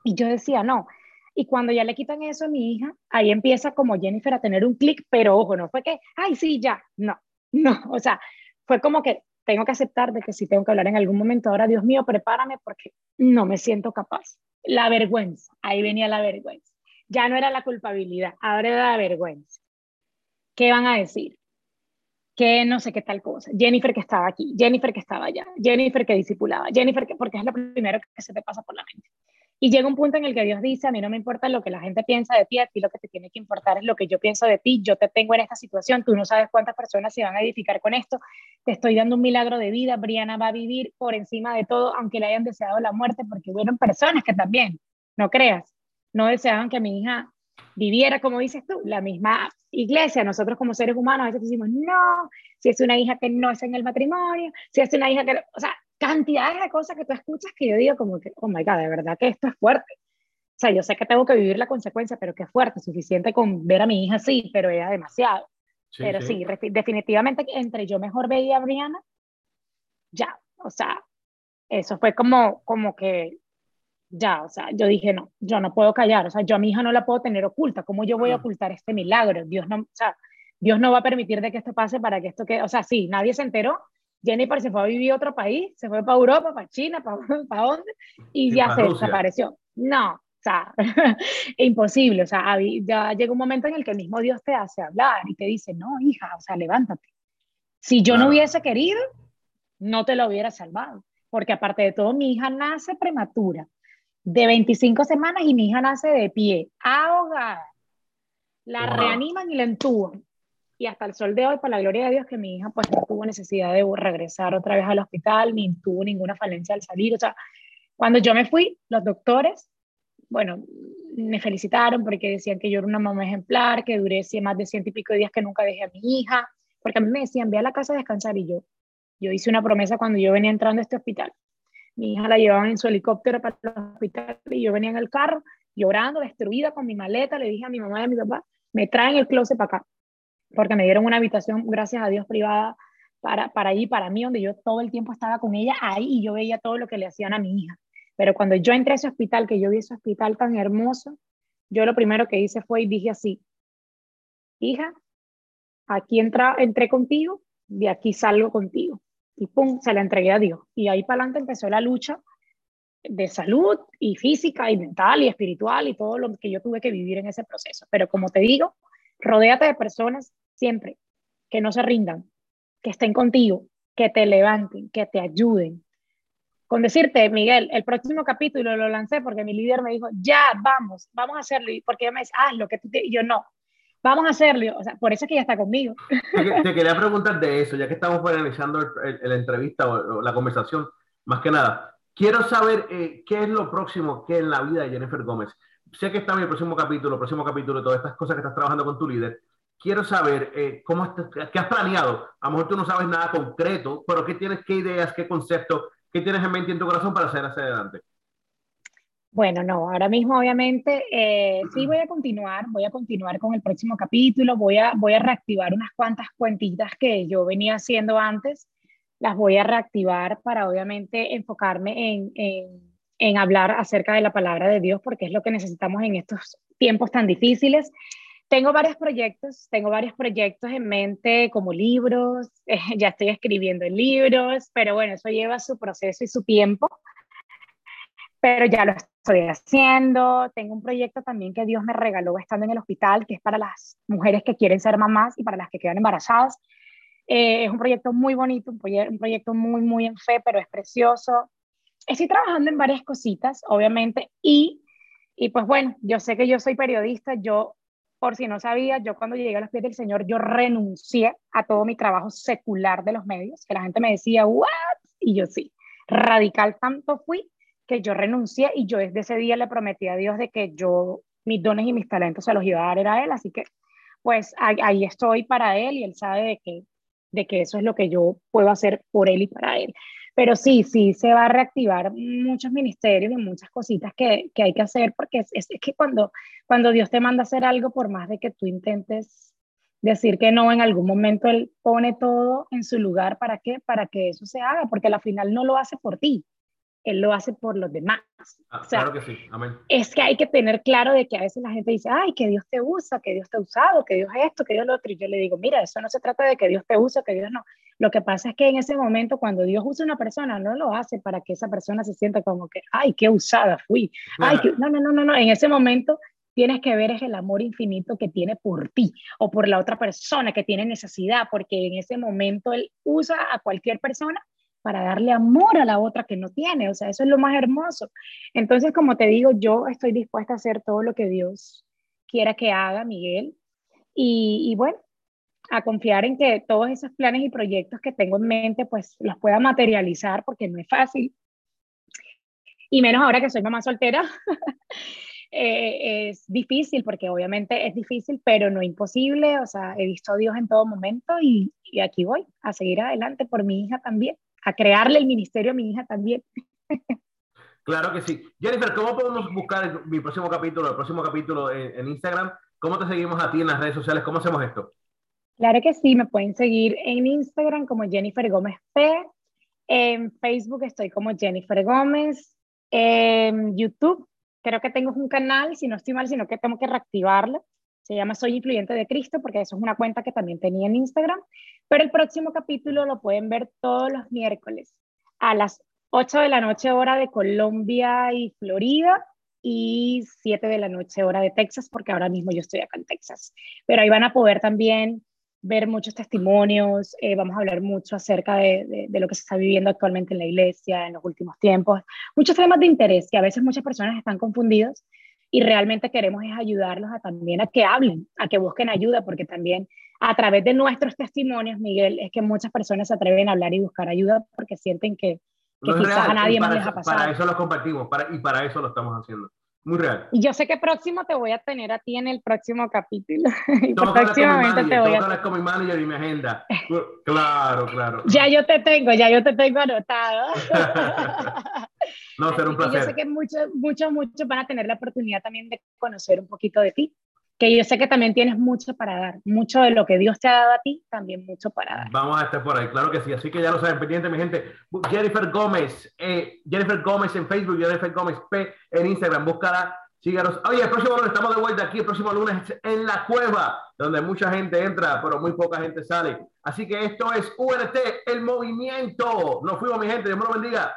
Y yo decía, no. Y cuando ya le quitan eso a mi hija, ahí empieza como Jennifer a tener un clic, pero ojo, no fue que, ay, sí, ya, no, no, o sea, fue como que tengo que aceptar de que si tengo que hablar en algún momento, ahora Dios mío, prepárame porque no me siento capaz. La vergüenza, ahí venía la vergüenza. Ya no era la culpabilidad, ahora era la vergüenza. ¿Qué van a decir? Que no sé qué tal cosa, Jennifer que estaba aquí, Jennifer que estaba allá, Jennifer que disipulaba, Jennifer que, porque es lo primero que se te pasa por la mente. Y llega un punto en el que Dios dice, a mí no me importa lo que la gente piensa de ti, a ti lo que te tiene que importar es lo que yo pienso de ti, yo te tengo en esta situación, tú no sabes cuántas personas se van a edificar con esto, te estoy dando un milagro de vida, Briana va a vivir por encima de todo, aunque le hayan deseado la muerte, porque hubieron personas que también, no creas, no deseaban que mi hija viviera, como dices tú, la misma iglesia. Nosotros como seres humanos a veces decimos, no, si es una hija que no es en el matrimonio, si es una hija que, o sea, cantidades de cosas que tú escuchas que yo digo como que, oh my God, de verdad que esto es fuerte. O sea, yo sé que tengo que vivir la consecuencia, pero que es fuerte, suficiente con ver a mi hija sí, pero era demasiado. pero sí, definitivamente entre yo mejor veía a Brianna, ya, o sea, eso fue como, como que ya, o sea, yo dije, no, yo no puedo callar, o sea, yo a mi hija no la puedo tener oculta, ¿cómo yo voy a ocultar este milagro? Dios no, o sea, Dios no va a permitir de que esto pase para que esto quede, o sea, sí, nadie se enteró, Jennifer se fue a vivir a otro país, se fue para Europa, para China, para, para dónde, y, ya se desapareció. No, o sea, imposible, o sea, ya llega un momento en el que el mismo Dios te hace hablar y te dice, no, hija, o sea, levántate. Si yo no hubiese querido, no te lo hubiera salvado, porque aparte de todo, mi hija nace prematura de 25 semanas y mi hija nace de pie, ahogada. La reaniman y la entuban. Y hasta el sol de hoy, por la gloria de Dios, que mi hija pues no tuvo necesidad de regresar otra vez al hospital, ni tuvo ninguna falencia al salir. O sea, cuando yo me fui, los doctores, bueno, me felicitaron porque decían que yo era una mamá ejemplar, que duré más de ciento y pico de días que nunca dejé a mi hija, porque a mí me decían, ve a la casa a descansar y yo, yo hice una promesa cuando yo venía entrando a este hospital mi hija la llevaban en su helicóptero para el hospital y yo venía en el carro llorando, destruida con mi maleta, le dije a mi mamá y a mi papá, me traen el closet para acá, porque me dieron una habitación, gracias a Dios, privada para, para allí, para mí, donde yo todo el tiempo estaba con ella ahí y yo veía todo lo que le hacían a mi hija. Pero cuando yo entré a ese hospital, que yo vi ese hospital tan hermoso, yo lo primero que hice fue y dije así, hija, aquí entra, entré contigo, de aquí salgo contigo. Y pum, se la entregué a Dios. Y ahí para adelante empezó la lucha de salud y física y mental y espiritual y todo lo que yo tuve que vivir en ese proceso. Pero como te digo, rodéate de personas siempre que no se rindan, que estén contigo, que te levanten, que te ayuden. Con decirte, Miguel, el próximo capítulo lo lancé porque mi líder me dijo, ya, vamos, vamos a hacerlo. Y porque ella me dice, haz lo que tú te... Y yo no, vamos a hacerlo. O sea, por eso es que ella está conmigo. Te, quería preguntar de eso, ya que estamos finalizando la entrevista o, la conversación, más que nada. Quiero saber eh, qué es lo próximo que en la vida de Jennifer Gómez. Sé que está en el próximo capítulo, el próximo capítulo, todas estas cosas que estás trabajando con tu líder, quiero saber eh, cómo qué has planeado. A lo mejor tú no sabes nada concreto, pero qué tienes, qué ideas, qué conceptos, qué tienes en mente y en tu corazón para hacer hacia adelante. Bueno, no, ahora mismo obviamente eh, sí voy a continuar, voy a continuar con el próximo capítulo, voy a, voy a reactivar unas cuantas cuentitas que yo venía haciendo antes, las voy a reactivar para obviamente enfocarme en, en, en hablar acerca de la palabra de Dios, porque es lo que necesitamos en estos tiempos tan difíciles. Tengo varios proyectos, tengo varios proyectos en mente como libros, ya estoy escribiendo libros, pero bueno, eso lleva su proceso y su tiempo, pero ya lo estoy haciendo. Tengo un proyecto también que Dios me regaló estando en el hospital, que es para las mujeres que quieren ser mamás y para las que quedan embarazadas. Eh, es un proyecto muy bonito, un, un proyecto muy, muy en fe, pero es precioso. Estoy trabajando en varias cositas, obviamente, y, y pues bueno, yo sé que yo soy periodista, yo por si no sabía, yo cuando llegué a los pies del Señor, yo renuncié a todo mi trabajo secular de los medios, que la gente me decía, ¿what? Y yo sí, radical tanto fui que yo renuncié y yo desde ese día le prometí a Dios de que yo mis dones y mis talentos se los iba a dar a Él, así que pues ahí, estoy para Él y Él sabe de que, de que eso es lo que yo puedo hacer por Él y para Él. Pero sí, sí, se va a reactivar muchos ministerios y muchas cositas que, que hay que hacer, porque es, es, que cuando, cuando Dios te manda hacer algo, por más de que tú intentes decir que no, en algún momento Él pone todo en su lugar. ¿Para qué? Para que eso se haga, porque al final no lo hace por ti, él lo hace por los demás. Ah, claro que sí, amén. Es que hay que tener claro de que a veces la gente dice, ay, que Dios te usa, que Dios te ha usado, que Dios esto, que Dios lo otro. Y yo le digo, mira, eso no se trata de que Dios te use, que Dios no. Lo que pasa es que en ese momento, cuando Dios usa a una persona, no lo hace para que esa persona se sienta como que, ay, qué usada fui. Ay, no, no, no, no, no. En ese momento tienes que ver es el amor infinito que tiene por ti o por la otra persona que tiene necesidad, porque en ese momento Él usa a cualquier persona para darle amor a la otra que no tiene. O sea, eso es lo más hermoso. Entonces, como te digo, yo estoy dispuesta a hacer todo lo que Dios quiera que haga, Miguel. Y, bueno, a confiar en que todos esos planes y proyectos que tengo en mente, pues los pueda materializar, porque no es fácil. Y menos ahora que soy mamá soltera. Eh, es difícil, porque obviamente es difícil, pero no imposible. O sea, he visto a Dios en todo momento y, y aquí voy a seguir adelante por mi hija también a crearle el ministerio a mi hija también. Claro que sí. Jennifer, ¿cómo podemos buscar mi próximo capítulo, el próximo capítulo en, Instagram? ¿Cómo te seguimos a ti en las redes sociales? ¿Cómo hacemos esto? Claro que sí, me pueden seguir en Instagram como Jennifer Gómez P. En Facebook estoy como Jennifer Gómez. En YouTube creo que tengo un canal, si no estoy mal, sino que tengo que reactivarlo. Se llama Soy Influyente de Cristo, porque eso es una cuenta que también tenía en Instagram. Pero el próximo capítulo lo pueden ver todos los miércoles a las 8 de la noche hora de Colombia y Florida y 7 de la noche hora de Texas, porque ahora mismo yo estoy acá en Texas. Pero ahí van a poder también ver muchos testimonios, eh, vamos a hablar mucho acerca de, de, lo que se está viviendo actualmente en la iglesia en los últimos tiempos, muchos temas de interés que a veces muchas personas están confundidos y realmente queremos es ayudarlos a también a que hablen, a que busquen ayuda, porque también a través de nuestros testimonios, Miguel, es que muchas personas se atreven a hablar y buscar ayuda porque sienten que, quizás a nadie más les ha pasado. Para eso lo compartimos para, y para eso lo estamos haciendo. Muy real. Y yo sé que próximo te voy a tener a ti en el próximo capítulo. y próximamente te voy a con mi manager y mi agenda. Claro, claro. ya yo te tengo, ya yo te tengo anotado. No, será un placer. Yo sé que muchos, muchos, muchos van a tener la oportunidad también de conocer un poquito de ti que yo sé que también tienes mucho para dar, mucho de lo que Dios te ha dado a ti, también mucho para dar. Vamos a estar por ahí, claro que sí, así que ya lo saben, pendiente mi gente. Jennifer Gómez, eh, Jennifer Gómez en Facebook, Jennifer Gómez P en Instagram, búscala, síganos. Oye, el próximo lunes estamos de vuelta aquí, el próximo lunes en la cueva, donde mucha gente entra, pero muy poca gente sale. Así que esto es UNT, el movimiento. Nos fuimos, mi gente, Dios me lo bendiga.